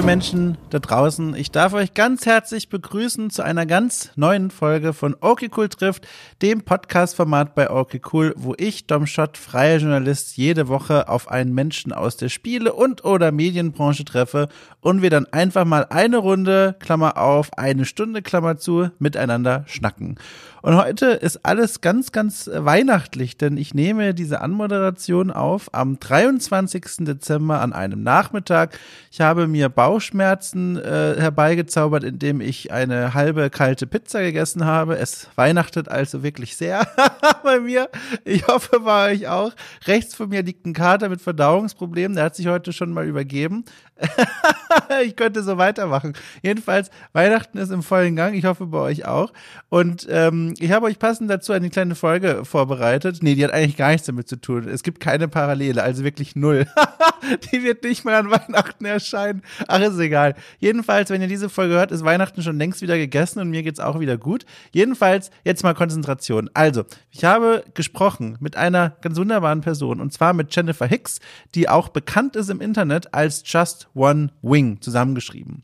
Liebe Menschen da draußen, ich darf euch ganz herzlich begrüßen zu einer ganz neuen Folge von Okay Cool trifft, dem Podcast-Format bei Okay Cool, wo ich, Dom Schott, freier Journalist, jede Woche auf einen Menschen aus der Spiele- und oder Medienbranche treffe und wir dann einfach mal eine Runde, Klammer auf, eine Stunde, Klammer zu, miteinander schnacken. Und heute ist alles ganz, ganz weihnachtlich, denn ich nehme diese Anmoderation auf am 23. Dezember an einem Nachmittag. Ich habe mir Bauchschmerzen äh, herbeigezaubert, indem ich eine halbe kalte Pizza gegessen habe. Es weihnachtet also wirklich sehr bei mir. Ich hoffe bei euch auch. Rechts von mir liegt ein Kater mit Verdauungsproblemen. Der hat sich heute schon mal übergeben. ich könnte so weitermachen. Jedenfalls, Weihnachten ist im vollen Gang. Ich hoffe bei euch auch. Und ähm, ich habe euch passend dazu eine kleine Folge vorbereitet. Nee, die hat eigentlich gar nichts damit zu tun. Es gibt keine Parallele, also wirklich null. die wird nicht mal an Weihnachten erscheinen. Ach, ist egal. Jedenfalls, wenn ihr diese Folge hört, ist Weihnachten schon längst wieder gegessen und mir geht's auch wieder gut. Jedenfalls, jetzt mal Konzentration. Also, ich habe gesprochen mit einer ganz wunderbaren Person und zwar mit Jennifer Hicks, die auch bekannt ist im Internet als Just One Wing zusammengeschrieben.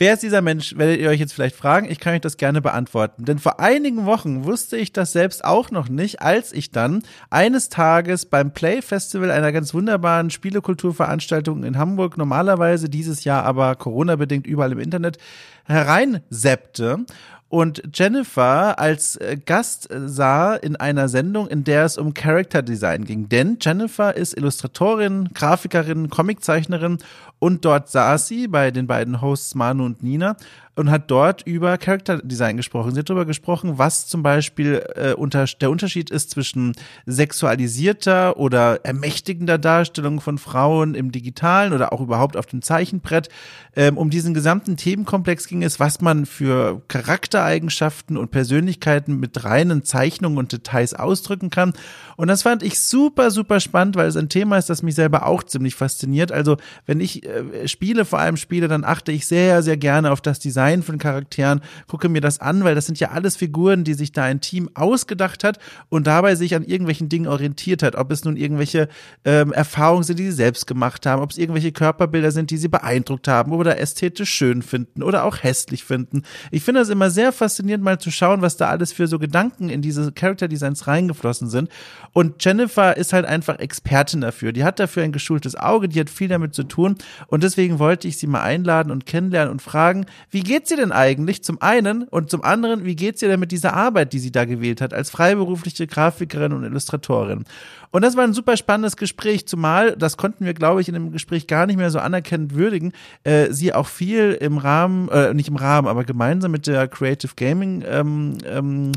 Wer ist dieser Mensch, werdet ihr euch jetzt vielleicht fragen. Ich kann euch das gerne beantworten. Denn vor einigen Wochen wusste ich das selbst auch noch nicht, als ich dann eines Tages beim Play Festival, einer ganz wunderbaren Spielekulturveranstaltung in Hamburg, normalerweise dieses Jahr aber Corona-bedingt überall im Internet, hereinseppte und Jennifer als äh, Gast sah in einer Sendung, in der es um Character Design ging. Denn Jennifer ist Illustratorin, Grafikerin, Comiczeichnerin und dort saß sie bei den beiden Hosts Manu und Nina und hat dort über Character Design gesprochen. Sie hat darüber gesprochen, was zum Beispiel äh, unter, der Unterschied ist zwischen sexualisierter oder ermächtigender Darstellung von Frauen im Digitalen oder auch überhaupt auf dem Zeichenbrett. Ähm, um diesen gesamten Themenkomplex ging es, was man für Charaktereigenschaften und Persönlichkeiten mit reinen Zeichnungen und Details ausdrücken kann. Und das fand ich super, super spannend, weil es ein Thema ist, das mich selber auch ziemlich fasziniert. Also wenn ich äh, Spiele vor allem spiele, dann achte ich sehr, sehr gerne auf das Design von Charakteren, gucke mir das an, weil das sind ja alles Figuren, die sich da ein Team ausgedacht hat und dabei sich an irgendwelchen Dingen orientiert hat. Ob es nun irgendwelche ähm, Erfahrungen sind, die sie selbst gemacht haben, ob es irgendwelche Körperbilder sind, die sie beeindruckt haben oder ästhetisch schön finden oder auch hässlich finden. Ich finde das immer sehr faszinierend, mal zu schauen, was da alles für so Gedanken in diese Character Designs reingeflossen sind. Und Jennifer ist halt einfach Expertin dafür. Die hat dafür ein geschultes Auge, die hat viel damit zu tun. Und deswegen wollte ich sie mal einladen und kennenlernen und fragen, wie geht's ihr denn eigentlich zum einen und zum anderen, wie geht's ihr denn mit dieser Arbeit, die sie da gewählt hat, als freiberufliche Grafikerin und Illustratorin? Und das war ein super spannendes Gespräch, zumal, das konnten wir, glaube ich, in dem Gespräch gar nicht mehr so anerkennend würdigen, äh, sie auch viel im Rahmen, äh, nicht im Rahmen, aber gemeinsam mit der Creative Gaming ähm, ähm,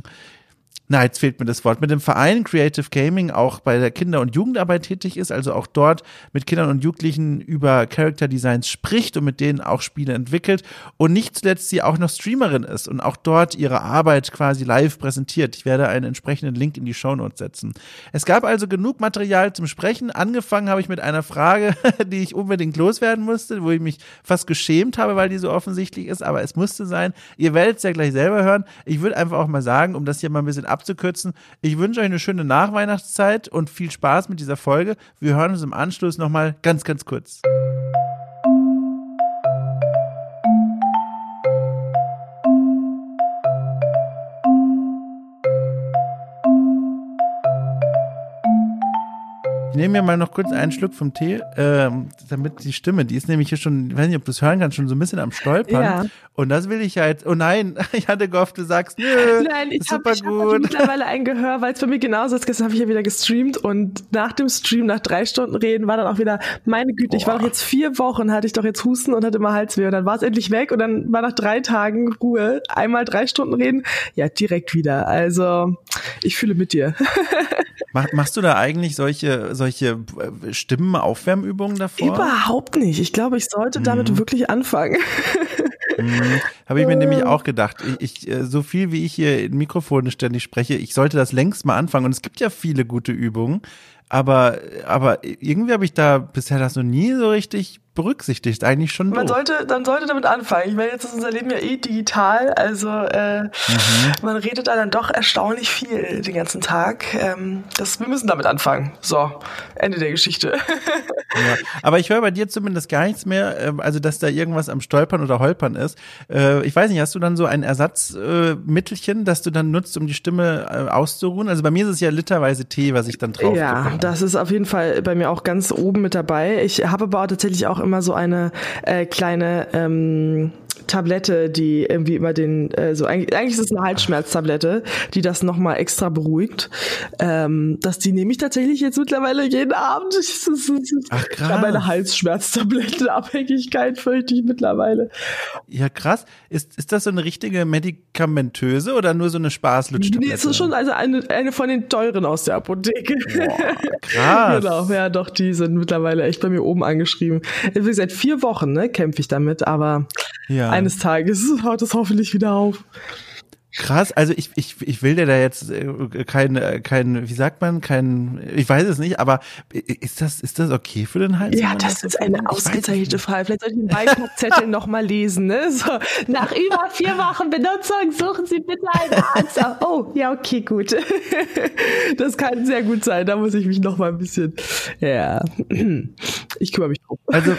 na, jetzt fehlt mir das Wort, mit dem Verein Creative Gaming auch bei der Kinder- und Jugendarbeit tätig ist, also auch dort mit Kindern und Jugendlichen über Character Designs spricht und mit denen auch Spiele entwickelt und nicht zuletzt sie auch noch Streamerin ist und auch dort ihre Arbeit quasi live präsentiert. Ich werde einen entsprechenden Link in die Show Notes setzen. Es gab also genug Material zum Sprechen. Angefangen habe ich mit einer Frage, die ich unbedingt loswerden musste, wo ich mich fast geschämt habe, weil die so offensichtlich ist, aber es musste sein. Ihr werdet es ja gleich selber hören. Ich würde einfach auch mal sagen, um das hier mal ein bisschen abzukürzen. Ich wünsche euch eine schöne Nachweihnachtszeit und viel Spaß mit dieser Folge. Wir hören uns im Anschluss nochmal ganz, ganz kurz. Ich nehme mir mal noch kurz einen Schluck vom Tee, ähm, damit die Stimme, die ist nämlich hier schon, ich weiß nicht, ob du es hören kannst, schon so ein bisschen am Stolpern. Ja. Und das will ich ja jetzt, oh nein, ich hatte gehofft, du sagst, nö, nein, ich super hab, ich gut. Hab mittlerweile ein Gehör, weil es bei mir genauso ist. Gestern habe ich ja wieder gestreamt und nach dem Stream, nach drei Stunden reden, war dann auch wieder, meine Güte, Boah. ich war doch jetzt vier Wochen, hatte ich doch jetzt Husten und hatte mal Halsweh und dann war es endlich weg und dann war nach drei Tagen Ruhe, einmal drei Stunden reden, ja, direkt wieder. Also, ich fühle mit dir. Mach, machst du da eigentlich solche, solche äh, Stimmenaufwärmübungen davor? Überhaupt nicht. Ich glaube, ich sollte mhm. damit wirklich anfangen. Mhm. Habe ich mir nämlich auch gedacht. Ich, ich, äh, so viel wie ich hier in Mikrofone ständig spreche, ich sollte das längst mal anfangen. Und es gibt ja viele gute Übungen, aber, aber irgendwie habe ich da bisher das noch nie so richtig berücksichtigt. Eigentlich schon. Man doof. sollte, dann sollte damit anfangen. Ich meine, jetzt ist unser Leben ja eh digital, also äh, mhm. man redet da dann doch erstaunlich viel den ganzen Tag. Ähm, das, wir müssen damit anfangen. So, Ende der Geschichte. ja, aber ich höre bei dir zumindest gar nichts mehr, äh, also dass da irgendwas am Stolpern oder Holpern ist. Äh, ich weiß nicht, hast du dann so ein Ersatzmittelchen, äh, das du dann nutzt, um die Stimme äh, auszuruhen? Also bei mir ist es ja literweise Tee, was ich dann drauf Ja, das ist auf jeden Fall bei mir auch ganz oben mit dabei. Ich habe aber tatsächlich auch immer so eine äh, kleine ähm, Tablette, die irgendwie immer den, äh, so eigentlich, eigentlich ist es eine Halsschmerztablette, die das nochmal extra beruhigt. Ähm, dass die nehme ich tatsächlich jetzt mittlerweile jeden Abend. Das ist, Ach, krass. Ja, meine Halsschmerztablettenabhängigkeit fürchte ich mittlerweile. Ja, krass. Ist, ist das so eine richtige medikamentöse oder nur so eine Spaßlutschtablette? Nee, es ist schon also eine, eine von den teuren aus der Apotheke. Boah, krass. genau, ja, doch, die sind mittlerweile echt bei mir oben angeschrieben. Seit vier Wochen, ne, kämpfe ich damit, aber ja. Eines Tages hört es hoffentlich wieder auf. Krass, also ich, ich, ich will dir da jetzt äh, kein, äh, kein, wie sagt man, kein, ich weiß es nicht, aber ist das, ist das okay für den Hals? Ja, das, ist eine ausgezeichnete Frage. Vielleicht soll ich den Beipackzettel nochmal lesen, ne? So, nach über vier Wochen Benutzung suchen Sie bitte einen Arzt. Oh, ja, okay, gut. Das kann sehr gut sein. Da muss ich mich nochmal ein bisschen, ja, ich kümmere mich drum. Also,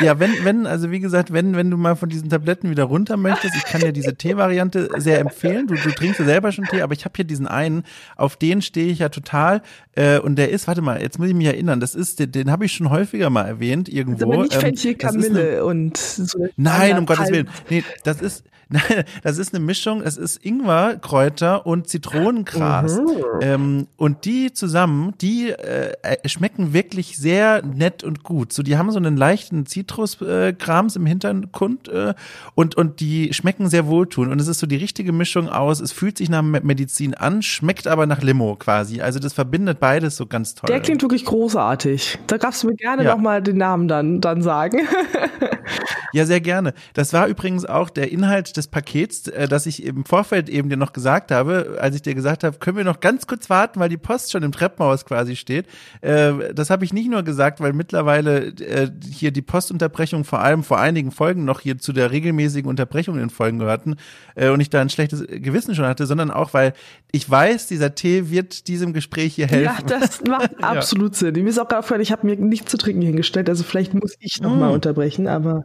ja, wenn, wenn, also wie gesagt, wenn, wenn du mal von diesen Tabletten wieder runter möchtest, ich kann dir diese Tee-Variante sehr empfehlen. Du, du trinkst ja selber schon Tee, aber ich habe hier diesen einen, auf den stehe ich ja total. Äh, und der ist, warte mal, jetzt muss ich mich erinnern, das ist, den, den habe ich schon häufiger mal erwähnt irgendwo. Aber nicht Fenchel, Kamille eine, und so. Nein, um Gottes Willen. Nee, das ist, Nein, das ist eine Mischung. Es ist Ingwer, Kräuter und Zitronengras. Mhm. Ähm, und die zusammen, die äh, äh, schmecken wirklich sehr nett und gut. So, die haben so einen leichten Zitruskrams äh, im Hintergrund äh, und und die schmecken sehr wohltuend. Und es ist so die richtige Mischung aus. Es fühlt sich nach Medizin an, schmeckt aber nach Limo quasi. Also das verbindet beides so ganz toll. Der klingt wirklich großartig. Da darfst du mir gerne ja. noch mal den Namen dann dann sagen. ja, sehr gerne. Das war übrigens auch der Inhalt des Pakets, äh, das ich im Vorfeld eben dir noch gesagt habe, als ich dir gesagt habe, können wir noch ganz kurz warten, weil die Post schon im Treppenhaus quasi steht. Äh, das habe ich nicht nur gesagt, weil mittlerweile äh, hier die Postunterbrechung vor allem vor einigen Folgen noch hier zu der regelmäßigen Unterbrechung in Folgen gehörten äh, und ich da ein schlechtes Gewissen schon hatte, sondern auch, weil ich weiß, dieser Tee wird diesem Gespräch hier helfen. Ja, das macht absolut ja. Sinn. Mir ist auch gerade vorhin, ich habe mir nichts zu trinken hingestellt, also vielleicht muss ich noch mm. unterbrechen, aber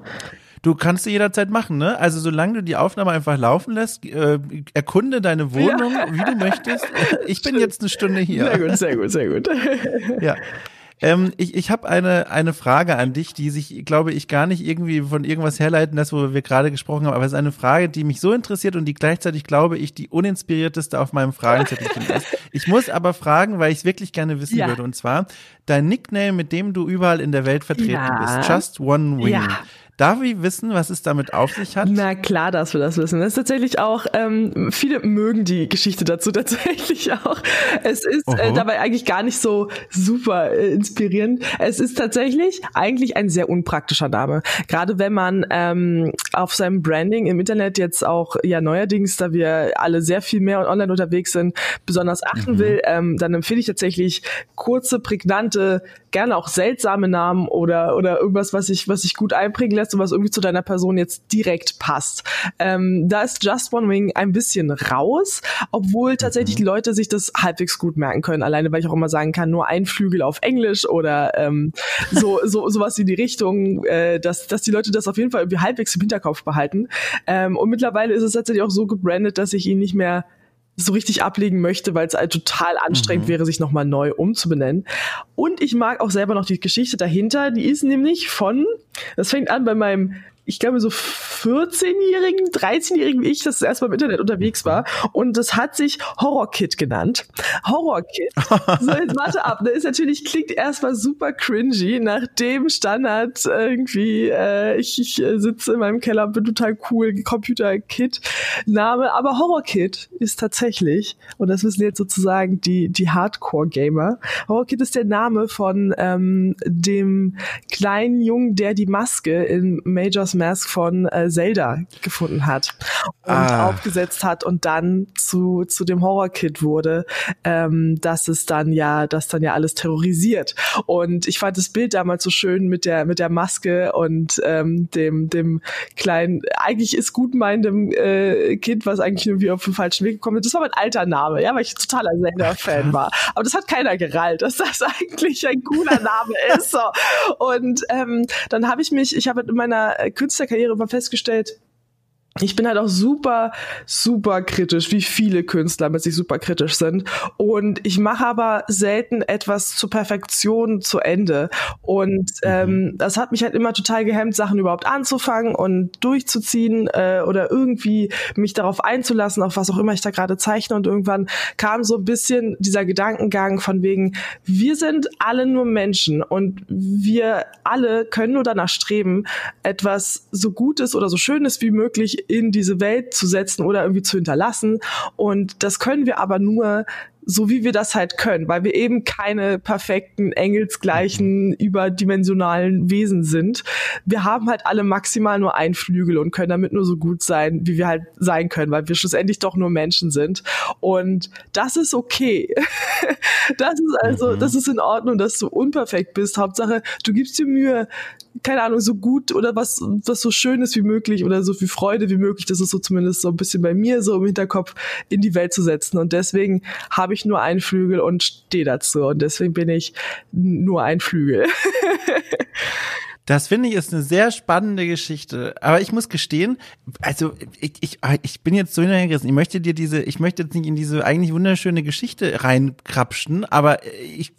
Du kannst du jederzeit machen, ne? Also solange du die Aufnahme einfach laufen lässt, äh, erkunde deine Wohnung, ja. wie du möchtest. Ich bin jetzt eine Stunde hier. Sehr gut, sehr gut, sehr gut. Ja. Ähm, ich ich habe eine, eine Frage an dich, die sich, glaube ich, gar nicht irgendwie von irgendwas herleiten lässt, wo wir gerade gesprochen haben, aber es ist eine Frage, die mich so interessiert und die gleichzeitig, glaube ich, die uninspirierteste auf meinem Fragenzettelchen ist. Ich muss aber fragen, weil ich es wirklich gerne wissen ja. würde, und zwar dein Nickname, mit dem du überall in der Welt vertreten ja. bist, Just One Wing. Ja. Darf ich wissen, was es damit auf sich hat? Na klar, dass wir das wissen. Das ist tatsächlich auch, ähm, viele mögen die Geschichte dazu tatsächlich auch. Es ist äh, dabei eigentlich gar nicht so super äh, inspirierend. Es ist tatsächlich eigentlich ein sehr unpraktischer Name. Gerade wenn man ähm, auf seinem Branding im Internet jetzt auch ja neuerdings, da wir alle sehr viel mehr online unterwegs sind, besonders achten mhm. will, ähm, dann empfehle ich tatsächlich kurze, prägnante, gerne auch seltsame Namen oder oder irgendwas, was ich was sich gut einprägen lässt und was irgendwie zu deiner Person jetzt direkt passt. Ähm, da ist Just One Wing ein bisschen raus, obwohl tatsächlich mhm. Leute sich das halbwegs gut merken können. Alleine, weil ich auch immer sagen kann, nur ein Flügel auf Englisch oder ähm, so, so sowas in die Richtung, äh, dass, dass die Leute das auf jeden Fall irgendwie halbwegs im Hinterkopf behalten. Ähm, und mittlerweile ist es tatsächlich auch so gebrandet, dass ich ihn nicht mehr so richtig ablegen möchte, weil es halt total anstrengend mhm. wäre, sich nochmal neu umzubenennen. Und ich mag auch selber noch die Geschichte dahinter. Die ist nämlich von, das fängt an bei meinem ich glaube, so 14-jährigen, 13-jährigen wie ich, das erstmal im Internet unterwegs war. Und das hat sich Horror Kid genannt. Horror Kid. so, jetzt warte ab. Das ist natürlich, klingt erstmal super cringy nach dem Standard irgendwie, äh, ich, ich äh, sitze in meinem Keller, bin total cool, Computer Kid Name. Aber Horror Kid ist tatsächlich, und das wissen jetzt sozusagen die, die Hardcore-Gamer, Horror Kid ist der Name von ähm, dem kleinen Jungen, der die Maske in Majors Majora's Mask von äh, Zelda gefunden hat und ah. aufgesetzt hat und dann zu, zu dem Horror-Kid wurde, ähm, dass es dann ja, dass dann ja alles terrorisiert. Und ich fand das Bild damals so schön mit der, mit der Maske und ähm, dem, dem kleinen, eigentlich ist gut meinem äh, Kind, was eigentlich irgendwie auf den falschen Weg gekommen ist. Das war mein alter Name, ja, weil ich totaler Zelda-Fan war. Aber das hat keiner gerallt, dass das eigentlich ein cooler Name ist. So. Und ähm, dann habe ich mich, ich habe in meiner Künstlerkarriere immer festgestellt, ich bin halt auch super, super kritisch, wie viele Künstler mit sich super kritisch sind. Und ich mache aber selten etwas zur Perfektion zu Ende. Und mhm. ähm, das hat mich halt immer total gehemmt, Sachen überhaupt anzufangen und durchzuziehen äh, oder irgendwie mich darauf einzulassen, auf was auch immer ich da gerade zeichne. Und irgendwann kam so ein bisschen dieser Gedankengang von wegen, wir sind alle nur Menschen und wir alle können nur danach streben, etwas so Gutes oder so Schönes wie möglich in diese Welt zu setzen oder irgendwie zu hinterlassen. Und das können wir aber nur so wie wir das halt können, weil wir eben keine perfekten, engelsgleichen, überdimensionalen Wesen sind. Wir haben halt alle maximal nur einen Flügel und können damit nur so gut sein, wie wir halt sein können, weil wir schlussendlich doch nur Menschen sind. Und das ist okay. das ist also, mhm. das ist in Ordnung, dass du unperfekt bist. Hauptsache, du gibst dir Mühe, keine Ahnung, so gut oder was, was so schön ist wie möglich oder so viel Freude wie möglich, das ist so zumindest so ein bisschen bei mir so im Hinterkopf in die Welt zu setzen. Und deswegen habe ich nur einen Flügel und stehe dazu. Und deswegen bin ich nur ein Flügel. Das finde ich ist eine sehr spannende Geschichte. Aber ich muss gestehen, also ich, ich, ich bin jetzt so hinterhergerissen. Ich möchte dir diese, ich möchte jetzt nicht in diese eigentlich wunderschöne Geschichte reinkrapschen, aber ich,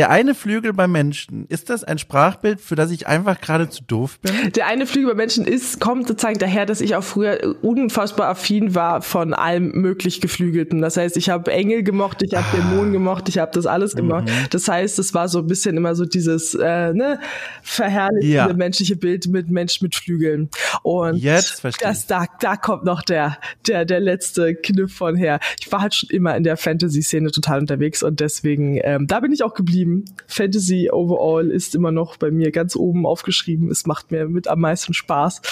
der eine Flügel beim Menschen, ist das ein Sprachbild, für das ich einfach gerade zu doof bin? Der eine Flügel beim Menschen ist, kommt sozusagen daher, dass ich auch früher unfassbar affin war von allem möglich Geflügelten. Das heißt, ich habe Engel gemocht, ich habe ah. Dämonen gemocht, ich habe das alles gemacht. Mhm. Das heißt, es war so ein bisschen immer so dieses äh, ne, verherrlichende ja. menschliche Bild mit Mensch mit Flügeln. Und Jetzt verstehe das, da, da kommt noch der, der, der letzte Kniff von her. Ich war halt schon immer in der Fantasy-Szene total unterwegs und deswegen, ähm, da bin ich auch geblieben geblieben. Fantasy overall ist immer noch bei mir ganz oben aufgeschrieben. Es macht mir mit am meisten Spaß.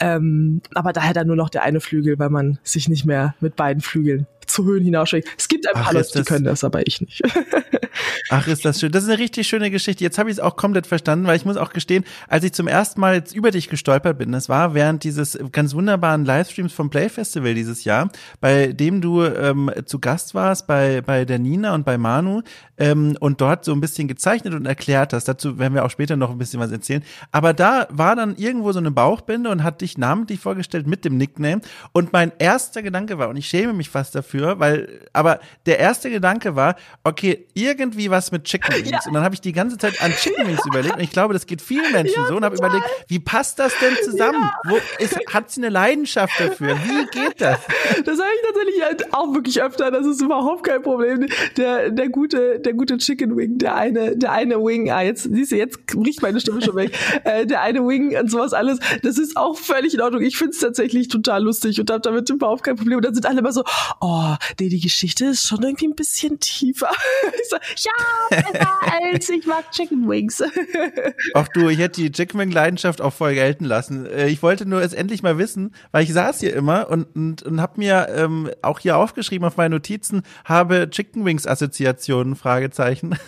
Ähm, aber daher dann nur noch der eine Flügel, weil man sich nicht mehr mit beiden Flügeln zu Höhen hinausschlägt. Es gibt ein paar Leute, die können das, aber ich nicht. Ach, ist das schön. Das ist eine richtig schöne Geschichte. Jetzt habe ich es auch komplett verstanden, weil ich muss auch gestehen, als ich zum ersten Mal jetzt über dich gestolpert bin, das war während dieses ganz wunderbaren Livestreams vom Play Festival dieses Jahr, bei dem du ähm, zu Gast warst, bei, bei der Nina und bei Manu ähm, und dort so ein bisschen gezeichnet und erklärt hast. Dazu werden wir auch später noch ein bisschen was erzählen. Aber da war dann irgendwo so eine Bauchbinde und hat dich namentlich vorgestellt mit dem Nickname. Und mein erster Gedanke war, und ich schäme mich fast dafür, weil, aber der erste Gedanke war, okay, irgendwie was mit Chicken Wings. Ja. Und dann habe ich die ganze Zeit an Chicken Wings überlegt. Und ich glaube, das geht vielen Menschen ja, so. Und habe überlegt, wie passt das denn zusammen? Ja. Wo ist, hat sie eine Leidenschaft dafür? Wie geht das? Das habe ich tatsächlich halt auch wirklich öfter. Das ist überhaupt kein Problem. Der, der gute, der gute Chicken Wing, der eine, der eine Wing, ah, jetzt, siehst du, jetzt riecht meine Stimme schon weg. äh, der eine Wing und sowas alles. Das ist auch völlig in Ordnung. Ich finde es tatsächlich total lustig und habe damit überhaupt kein Problem. Und dann sind alle immer so, oh, nee, die Geschichte ist schon irgendwie ein bisschen tiefer. ich so, ja, besser als ich mag Chicken Wings. Ach du, ich hätte die Chicken Wing Leidenschaft auch voll gelten lassen. Äh, ich wollte nur es endlich mal wissen, weil ich saß hier immer und, und, und habe mir ähm, auch hier aufgeschrieben auf meine Notizen, habe Chicken Wings Assoziationen, Fragezeichen.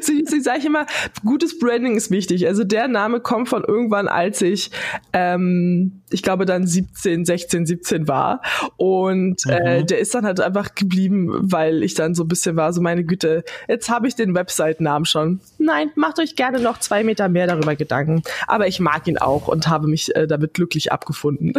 Sie, sie sage ich immer, gutes Branding ist wichtig. Also der Name kommt von irgendwann, als ich, ähm, ich glaube dann 17, 16, 17 war und äh, mhm. der ist dann halt einfach geblieben, weil ich dann so ein bisschen war, so meine Güte, jetzt habe ich den Website-Namen schon. Nein, macht euch gerne noch zwei Meter mehr darüber Gedanken. Aber ich mag ihn auch und habe mich äh, damit glücklich abgefunden.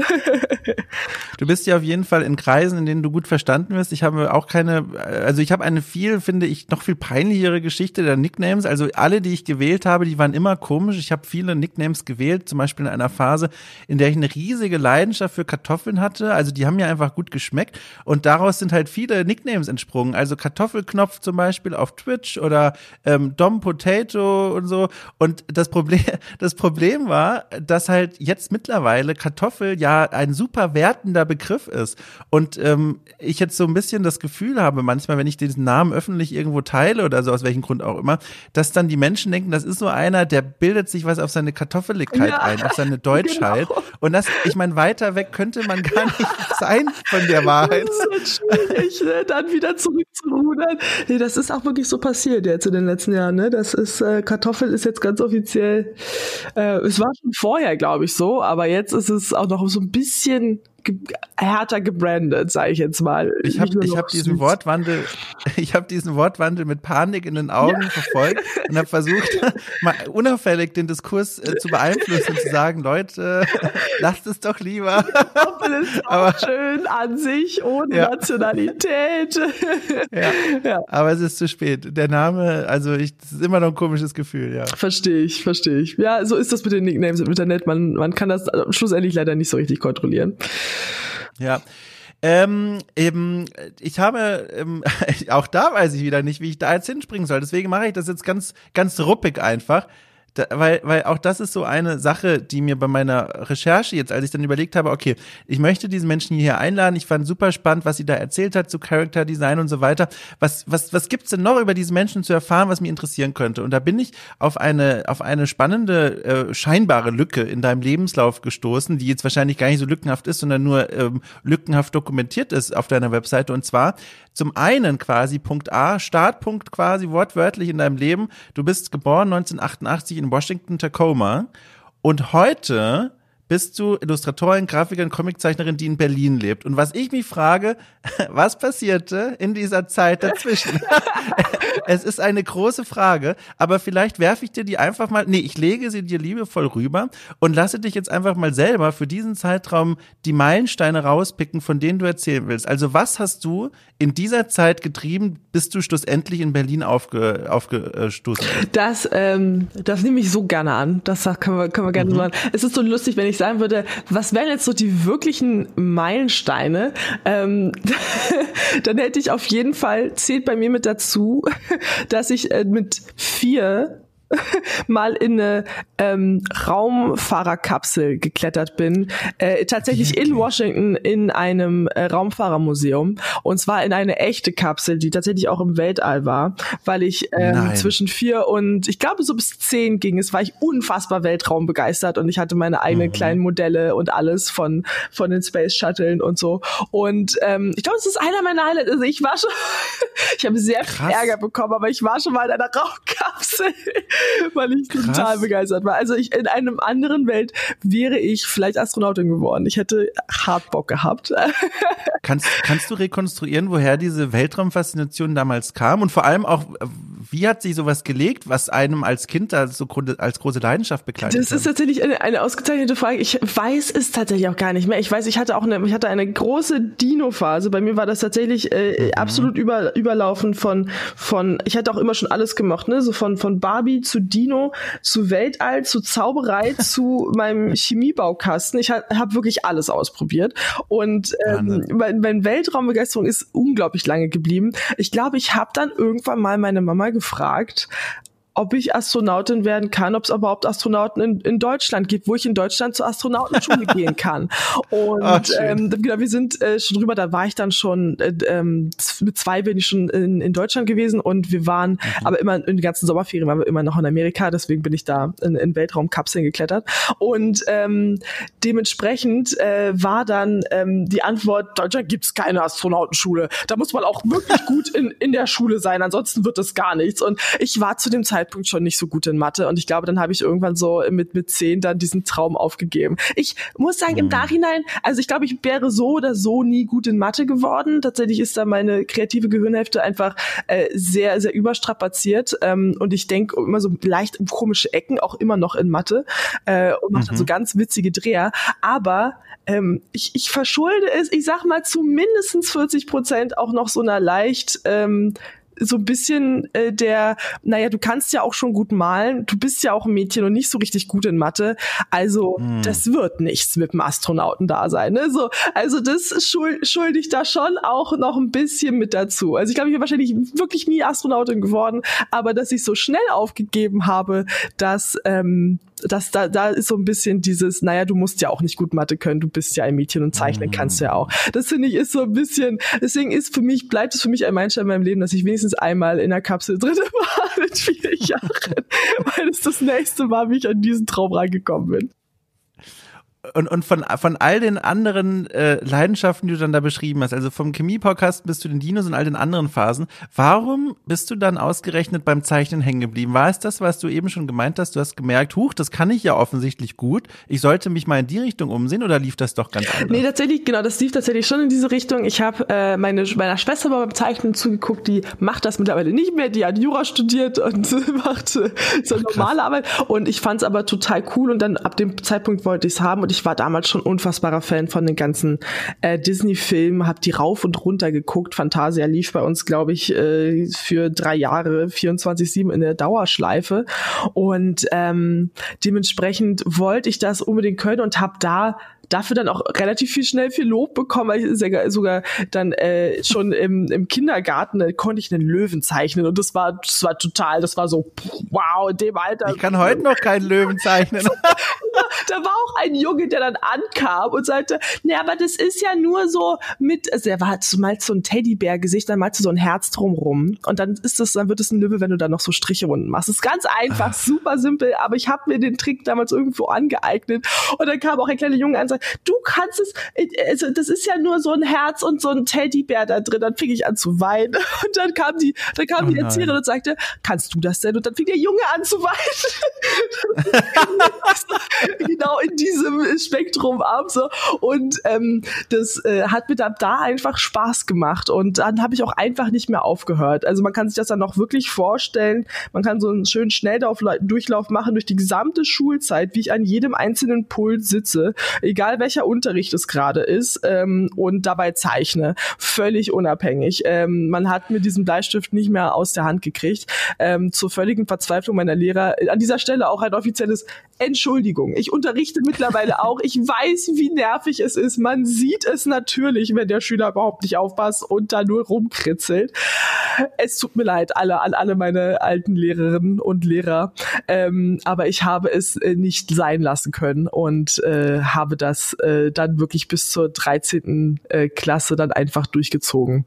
du bist ja auf jeden Fall in Kreisen, in denen du gut verstanden wirst. Ich habe auch keine, also ich habe eine viel, finde ich, noch viel peinlichere Geschichte der Nicknames. Also alle, die ich gewählt habe, die waren immer komisch. Ich habe viele Nicknames gewählt, zum Beispiel in einer Phase, in der ich eine riesige Leidenschaft für Kartoffeln hatte. Also die haben mir einfach gut geschmeckt und daraus sind sind halt viele Nicknames entsprungen. Also Kartoffelknopf zum Beispiel auf Twitch oder ähm, Dom Potato und so. Und das Problem, das Problem war, dass halt jetzt mittlerweile Kartoffel ja ein super wertender Begriff ist. Und ähm, ich jetzt so ein bisschen das Gefühl habe, manchmal, wenn ich diesen Namen öffentlich irgendwo teile oder so, aus welchem Grund auch immer, dass dann die Menschen denken, das ist so einer, der bildet sich was auf seine Kartoffeligkeit ja, ein, auf seine Deutschheit. Genau. Und das, ich meine, weiter weg könnte man gar nicht sein von der Wahrheit. Schwierig, ne? dann wieder zurückzurudern. Nee, das ist auch wirklich so passiert jetzt in den letzten Jahren. Ne? Das ist, äh, Kartoffel ist jetzt ganz offiziell, äh, es war schon vorher, glaube ich, so, aber jetzt ist es auch noch so ein bisschen ge härter gebrandet, sage ich jetzt mal. Ich habe ich hab diesen Wortwandel, ich habe diesen Wortwandel mit Panik in den Augen ja. verfolgt und habe versucht, mal unauffällig den Diskurs äh, zu beeinflussen und zu sagen, Leute, lasst es doch lieber. Aber schön an sich, ohne ja. Nationalität. Ja. ja. Aber es ist zu spät. Der Name, also ich, das ist immer noch ein komisches Gefühl, ja. Verstehe ich, verstehe ich. Ja, so ist das mit den Nicknames im Internet. Man, man kann das schlussendlich leider nicht so richtig kontrollieren. Ja. Ähm, eben, ich habe, ähm, auch da weiß ich wieder nicht, wie ich da jetzt hinspringen soll. Deswegen mache ich das jetzt ganz, ganz ruppig einfach da, weil, weil auch das ist so eine Sache, die mir bei meiner Recherche jetzt, als ich dann überlegt habe, okay, ich möchte diesen Menschen hier einladen, ich fand super spannend, was sie da erzählt hat zu Character Design und so weiter. Was, was, was gibt's denn noch über diese Menschen zu erfahren, was mich interessieren könnte? Und da bin ich auf eine, auf eine spannende, äh, scheinbare Lücke in deinem Lebenslauf gestoßen, die jetzt wahrscheinlich gar nicht so lückenhaft ist, sondern nur ähm, lückenhaft dokumentiert ist auf deiner Webseite. Und zwar zum einen quasi Punkt A, Startpunkt quasi wortwörtlich in deinem Leben. Du bist geboren 1988 in Washington, Tacoma. Und heute bist du Illustratorin, Grafikerin, Comiczeichnerin, die in Berlin lebt. Und was ich mich frage, was passierte in dieser Zeit dazwischen? es ist eine große Frage, aber vielleicht werfe ich dir die einfach mal, nee, ich lege sie dir liebevoll rüber und lasse dich jetzt einfach mal selber für diesen Zeitraum die Meilensteine rauspicken, von denen du erzählen willst. Also was hast du in dieser Zeit getrieben, bis du schlussendlich in Berlin aufge, aufgestoßen bist? Das, ähm, das nehme ich so gerne an. Das können wir, können wir gerne mhm. machen. Es ist so lustig, wenn ich ich sagen würde, was wären jetzt so die wirklichen Meilensteine, ähm, dann hätte ich auf jeden Fall, zählt bei mir mit dazu, dass ich äh, mit vier mal in eine ähm, Raumfahrerkapsel geklettert bin. Äh, tatsächlich in Washington in einem äh, Raumfahrermuseum. Und zwar in eine echte Kapsel, die tatsächlich auch im Weltall war, weil ich ähm, zwischen vier und ich glaube so bis zehn ging es, war ich unfassbar Weltraum begeistert und ich hatte meine eigenen mhm. kleinen Modelle und alles von von den Space Shuttlen und so. Und ähm, ich glaube, es ist einer meiner Highlights. Also ich war schon, ich habe sehr Krass. viel Ärger bekommen, aber ich war schon mal in einer Raumkapsel weil ich Krass. total begeistert war. Also ich in einem anderen Welt wäre ich vielleicht Astronautin geworden. Ich hätte hart Bock gehabt. kannst, kannst du rekonstruieren, woher diese Weltraumfaszination damals kam und vor allem auch, wie hat sich sowas gelegt, was einem als Kind da so als große Leidenschaft begleitet Das ist tatsächlich eine, eine ausgezeichnete Frage. Ich weiß es tatsächlich auch gar nicht mehr. Ich weiß, ich hatte auch eine, ich hatte eine große Dino-Phase. Bei mir war das tatsächlich äh, mhm. absolut über, überlaufen von, von, ich hatte auch immer schon alles gemacht, ne, so von, von Barbie zu Dino, zu Weltall, zu Zauberei, zu meinem Chemiebaukasten. Ich habe hab wirklich alles ausprobiert. Und ähm, mein, mein Weltraumbegeisterung ist unglaublich lange geblieben. Ich glaube, ich habe dann irgendwann mal meine Mama gefragt, ob ich Astronautin werden kann, ob es überhaupt Astronauten in, in Deutschland gibt, wo ich in Deutschland zur Astronautenschule gehen kann. Und Ach, ähm, genau, wir sind äh, schon drüber, da war ich dann schon, äh, ähm, mit zwei bin ich schon in, in Deutschland gewesen und wir waren mhm. aber immer in den ganzen Sommerferien waren wir immer noch in Amerika, deswegen bin ich da in, in Weltraumkapseln geklettert. Und ähm, dementsprechend äh, war dann ähm, die Antwort, Deutschland gibt's keine Astronautenschule. Da muss man auch wirklich gut in, in der Schule sein, ansonsten wird das gar nichts. Und ich war zu dem Zeitpunkt Zeitpunkt schon nicht so gut in Mathe und ich glaube, dann habe ich irgendwann so mit mit zehn dann diesen Traum aufgegeben. Ich muss sagen, mhm. im Nachhinein, also ich glaube, ich wäre so oder so nie gut in Mathe geworden. Tatsächlich ist da meine kreative Gehirnhälfte einfach äh, sehr sehr überstrapaziert ähm, und ich denke immer so leicht in komische Ecken, auch immer noch in Mathe äh, und mache mhm. dann so ganz witzige Dreher. Aber ähm, ich, ich verschulde es, ich sag mal zu mindestens 40 Prozent auch noch so einer leicht ähm, so ein bisschen äh, der, naja, du kannst ja auch schon gut malen, du bist ja auch ein Mädchen und nicht so richtig gut in Mathe, also hm. das wird nichts mit dem Astronauten da sein. Ne? So, also das schuld, schulde ich da schon auch noch ein bisschen mit dazu. Also ich glaube, ich bin wahrscheinlich wirklich nie Astronautin geworden, aber dass ich so schnell aufgegeben habe, dass ähm, das, da, da ist so ein bisschen dieses, naja, du musst ja auch nicht gut Mathe können, du bist ja ein Mädchen und zeichnen kannst ja auch. Das finde ich ist so ein bisschen, deswegen ist für mich, bleibt es für mich ein Meilenstein in meinem Leben, dass ich wenigstens einmal in der Kapsel drin war mit vier Jahren, weil es das nächste Mal, wie ich an diesen Traum reingekommen bin und, und von, von all den anderen äh, Leidenschaften, die du dann da beschrieben hast, also vom Chemie-Podcast bis zu den Dinos und all den anderen Phasen, warum bist du dann ausgerechnet beim Zeichnen hängen geblieben? War es das, was du eben schon gemeint hast? Du hast gemerkt, huch, das kann ich ja offensichtlich gut. Ich sollte mich mal in die Richtung umsehen oder lief das doch ganz anders? Nee, tatsächlich, genau, das lief tatsächlich schon in diese Richtung. Ich habe äh, meine, meiner Schwester mal beim Zeichnen zugeguckt, die macht das mittlerweile nicht mehr, die hat Jura studiert und macht äh, so normale Arbeit. Und ich fand es aber total cool und dann ab dem Zeitpunkt wollte ich es haben und ich ich war damals schon unfassbarer Fan von den ganzen äh, Disney-Filmen, habe die rauf und runter geguckt. Fantasia lief bei uns, glaube ich, äh, für drei Jahre 24-7 in der Dauerschleife. Und ähm, dementsprechend wollte ich das unbedingt können und habe da dafür dann auch relativ viel schnell viel Lob bekommen, weil ich sogar dann äh, schon im, im Kindergarten äh, konnte ich einen Löwen zeichnen und das war das war total, das war so wow in dem Alter. Ich kann heute noch keinen Löwen zeichnen. da war auch ein Junge, der dann ankam und sagte, nee, aber das ist ja nur so mit, also er war mal so ein Teddybär-Gesicht, dann malst du so ein Herz drumrum und dann ist das, dann wird es ein Löwe, wenn du dann noch so Striche unten machst. Das ist ganz einfach, super simpel, aber ich habe mir den Trick damals irgendwo angeeignet und dann kam auch ein kleiner Junge an und sagte, du kannst es, also das ist ja nur so ein Herz und so ein Teddybär da drin. Dann fing ich an zu weinen und dann kam die, dann kam oh die Erzählerin und sagte, kannst du das denn? Und dann fing der Junge an zu weinen. genau in diesem Spektrum ab so und ähm, das äh, hat mir dann da einfach Spaß gemacht und dann habe ich auch einfach nicht mehr aufgehört. Also man kann sich das dann noch wirklich vorstellen. Man kann so einen schönen Schnelldurchlauf machen durch die gesamte Schulzeit, wie ich an jedem einzelnen Pult sitze, egal welcher Unterricht es gerade ist ähm, und dabei zeichne, völlig unabhängig. Ähm, man hat mir diesen Bleistift nicht mehr aus der Hand gekriegt. Ähm, zur völligen Verzweiflung meiner Lehrer. An dieser Stelle auch ein offizielles Entschuldigung. Ich unterrichte mittlerweile auch. Ich weiß, wie nervig es ist. Man sieht es natürlich, wenn der Schüler überhaupt nicht aufpasst und da nur rumkritzelt. Es tut mir leid, alle, an alle meine alten Lehrerinnen und Lehrer. Ähm, aber ich habe es äh, nicht sein lassen können und äh, habe das äh, dann wirklich bis zur 13. Äh, Klasse dann einfach durchgezogen.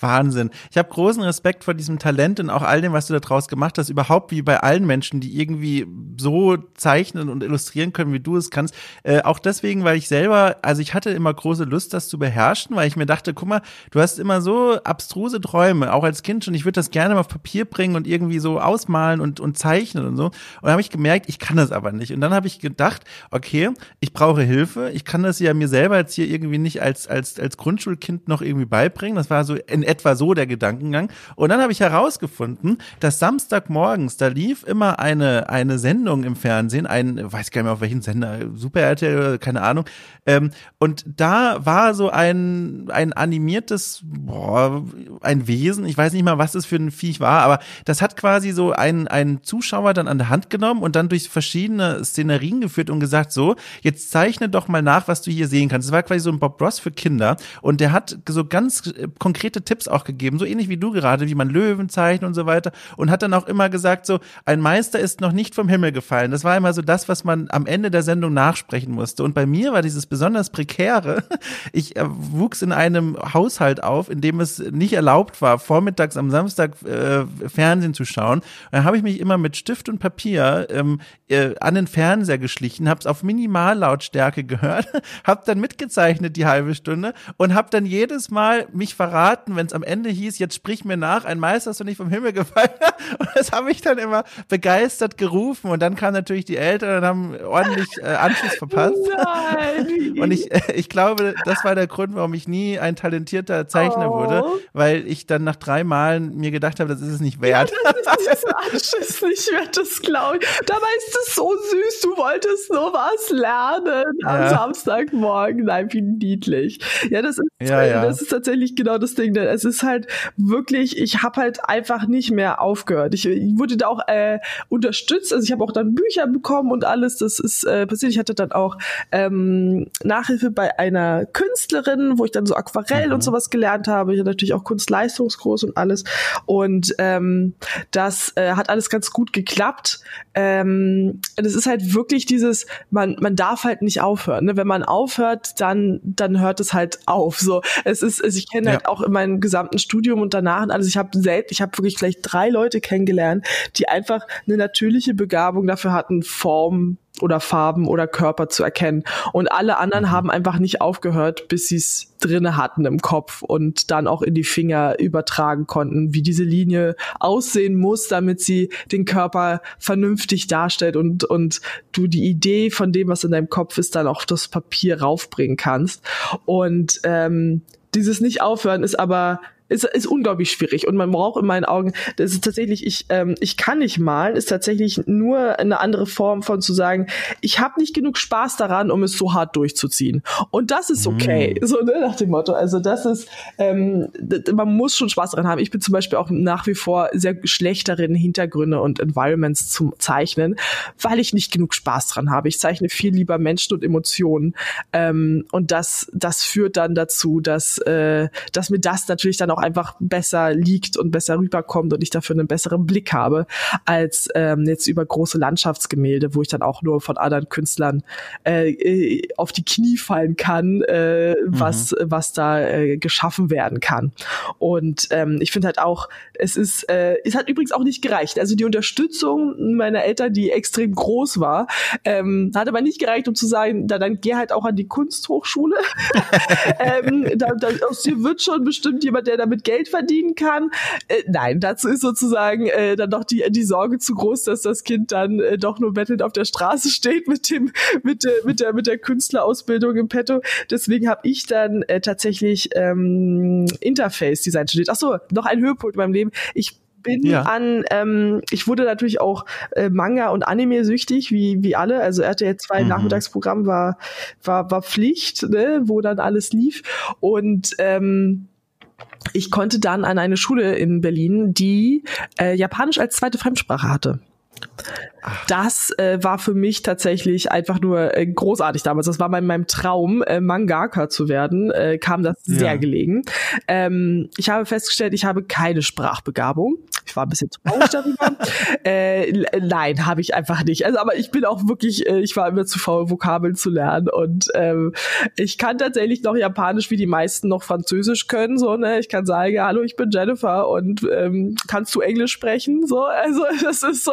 Wahnsinn. Ich habe großen Respekt vor diesem Talent und auch all dem, was du da draus gemacht hast. Überhaupt wie bei allen Menschen, die irgendwie so zeichnen und illustrieren können, wie du es kannst. Äh, auch deswegen, weil ich selber, also ich hatte immer große Lust, das zu beherrschen, weil ich mir dachte, guck mal, du hast immer so abstruse Träume, auch als Kind schon. Ich würde das gerne mal auf Papier bringen und irgendwie so ausmalen und, und zeichnen und so. Und dann habe ich gemerkt, ich kann das aber nicht. Und dann habe ich gedacht, okay, ich brauche Hilfe. Ich kann das ja mir selber jetzt hier irgendwie nicht als, als, als Grundschulkind noch irgendwie beibringen. Das war so in etwa so der Gedankengang. Und dann habe ich herausgefunden, dass Samstagmorgens, da lief immer eine, eine Sendung im Fernsehen, ein, weiß gar nicht mehr auf welchen Sender, Super RTL, keine Ahnung. Ähm, und da war so ein, ein animiertes, boah, ein Wesen, ich weiß nicht mal, was das für ein Viech war, aber das hat quasi so einen, einen Zuschauer dann an der Hand genommen und dann durch verschiedene Szenerien geführt und gesagt, so, jetzt zeichne doch mal nach, was du hier sehen kannst. Es war quasi so ein Bob Ross für Kinder und der hat so ganz äh, konkrete Tipps Tipps auch gegeben, so ähnlich wie du gerade, wie man Löwen zeichnet und so weiter. Und hat dann auch immer gesagt, so, ein Meister ist noch nicht vom Himmel gefallen. Das war immer so das, was man am Ende der Sendung nachsprechen musste. Und bei mir war dieses besonders prekäre. Ich äh, wuchs in einem Haushalt auf, in dem es nicht erlaubt war, vormittags am Samstag äh, Fernsehen zu schauen. Und dann habe ich mich immer mit Stift und Papier ähm, äh, an den Fernseher geschlichen, habe es auf Minimallautstärke gehört, habe dann mitgezeichnet die halbe Stunde und habe dann jedes Mal mich verraten, wenn es am Ende hieß, jetzt sprich mir nach, ein Meister ist doch nicht vom Himmel gefallen. Und das habe ich dann immer begeistert gerufen. Und dann kamen natürlich die Eltern und haben ordentlich äh, Anschluss verpasst. Nein. Und ich, äh, ich glaube, das war der Grund, warum ich nie ein talentierter Zeichner oh. wurde, weil ich dann nach drei Malen mir gedacht habe, das ist es nicht wert. Ja, das ist Anschiss nicht wert, das glaube ich. Dabei ist es so süß, du wolltest nur was lernen am ja. Samstagmorgen. Nein, wie niedlich. Ja, das ist, ja, ja. das ist tatsächlich genau das Ding. Es ist halt wirklich, ich habe halt einfach nicht mehr aufgehört. Ich, ich wurde da auch äh, unterstützt, also ich habe auch dann Bücher bekommen und alles. Das ist äh, passiert. Ich hatte dann auch ähm, Nachhilfe bei einer Künstlerin, wo ich dann so Aquarell mhm. und sowas gelernt habe. Ich hatte natürlich auch Kunstleistungskurs und alles. Und ähm, das äh, hat alles ganz gut geklappt. Ähm, das ist halt wirklich dieses, man, man darf halt nicht aufhören. Ne? Wenn man aufhört, dann, dann hört es halt auf. So, es ist, also ich kenne halt ja. halt auch in gesamten Studium und danach und alles. Ich habe selbst, ich habe wirklich gleich drei Leute kennengelernt, die einfach eine natürliche Begabung dafür hatten, Form oder Farben oder Körper zu erkennen. Und alle anderen mhm. haben einfach nicht aufgehört, bis sie es drinne hatten im Kopf und dann auch in die Finger übertragen konnten, wie diese Linie aussehen muss, damit sie den Körper vernünftig darstellt und, und du die Idee von dem, was in deinem Kopf ist, dann auf das Papier raufbringen kannst. Und ähm, dieses Nicht-Aufhören ist aber ist, ist unglaublich schwierig und man braucht in meinen Augen, das ist tatsächlich, ich, ähm, ich kann nicht malen, ist tatsächlich nur eine andere Form von zu sagen, ich habe nicht genug Spaß daran, um es so hart durchzuziehen. Und das ist okay, mm. so ne, nach dem Motto. Also das ist, ähm, man muss schon Spaß daran haben. Ich bin zum Beispiel auch nach wie vor sehr schlecht darin, Hintergründe und Environments zu zeichnen, weil ich nicht genug Spaß dran habe. Ich zeichne viel lieber Menschen und Emotionen. Ähm, und das, das führt dann dazu, dass, äh, dass mir das natürlich dann auch einfach besser liegt und besser rüberkommt und ich dafür einen besseren Blick habe, als ähm, jetzt über große Landschaftsgemälde, wo ich dann auch nur von anderen Künstlern äh, äh auf die Knie fallen kann, äh, mhm. was, was da äh, geschaffen werden kann. Und ähm, ich finde halt auch, es ist, äh, es hat übrigens auch nicht gereicht. Also die Unterstützung meiner Eltern, die extrem groß war, ähm, hat aber nicht gereicht, um zu sagen, da, dann geh halt auch an die Kunsthochschule. ähm, da, da, aus dir wird schon bestimmt jemand, der da damit Geld verdienen kann. Äh, nein, dazu ist sozusagen äh, dann doch die, die Sorge zu groß, dass das Kind dann äh, doch nur bettelnd auf der Straße steht mit dem, mit der, mit der, mit der Künstlerausbildung im Petto. Deswegen habe ich dann äh, tatsächlich ähm, Interface Design studiert. Ach so, noch ein Höhepunkt in meinem Leben. Ich bin ja. an, ähm, ich wurde natürlich auch äh, Manga und Anime süchtig, wie, wie alle. Also RTL 2 mhm. Nachmittagsprogramm war, war, war Pflicht, ne, wo dann alles lief. Und ähm, ich konnte dann an eine Schule in Berlin, die äh, Japanisch als zweite Fremdsprache hatte. Das äh, war für mich tatsächlich einfach nur äh, großartig damals. Das war mein, meinem Traum, äh, Mangaka zu werden, äh, kam das ja. sehr gelegen. Ähm, ich habe festgestellt, ich habe keine Sprachbegabung. Ich war ein bisschen traurig darüber. äh, nein, habe ich einfach nicht. Also, aber ich bin auch wirklich, äh, ich war immer zu faul, Vokabeln zu lernen. Und ähm, ich kann tatsächlich noch Japanisch, wie die meisten noch Französisch können. So, ne? Ich kann sagen, hallo, ich bin Jennifer und ähm, kannst du Englisch sprechen? So, also das ist so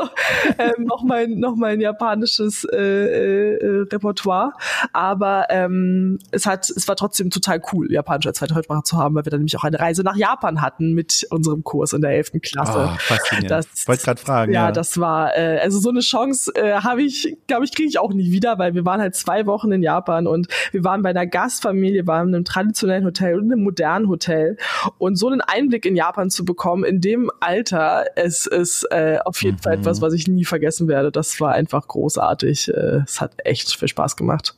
ähm, noch mein noch mein japanisches äh, äh, Repertoire. Aber ähm, es hat, es war trotzdem total cool, Japanisch als zweite Fremdsprache zu haben, weil wir dann nämlich auch eine Reise nach Japan hatten mit unserem Kurs in der 11. Klasse. Faszinierend. Das, Wollte gerade fragen. Ja, ja, das war äh, also so eine Chance äh, habe ich, glaube ich, kriege ich auch nie wieder, weil wir waren halt zwei Wochen in Japan und wir waren bei einer Gastfamilie, waren in einem traditionellen Hotel und einem modernen Hotel und so einen Einblick in Japan zu bekommen in dem Alter, es ist äh, auf jeden mhm. Fall etwas, was ich nie vergessen werde. Das war einfach großartig. Äh, es hat echt viel Spaß gemacht.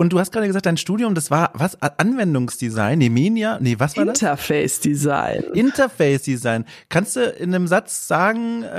Und du hast gerade gesagt, dein Studium, das war was? Anwendungsdesign? Nee, Media? Nee, was war das? Interface Design. Interface Design. Kannst du in einem Satz sagen, äh,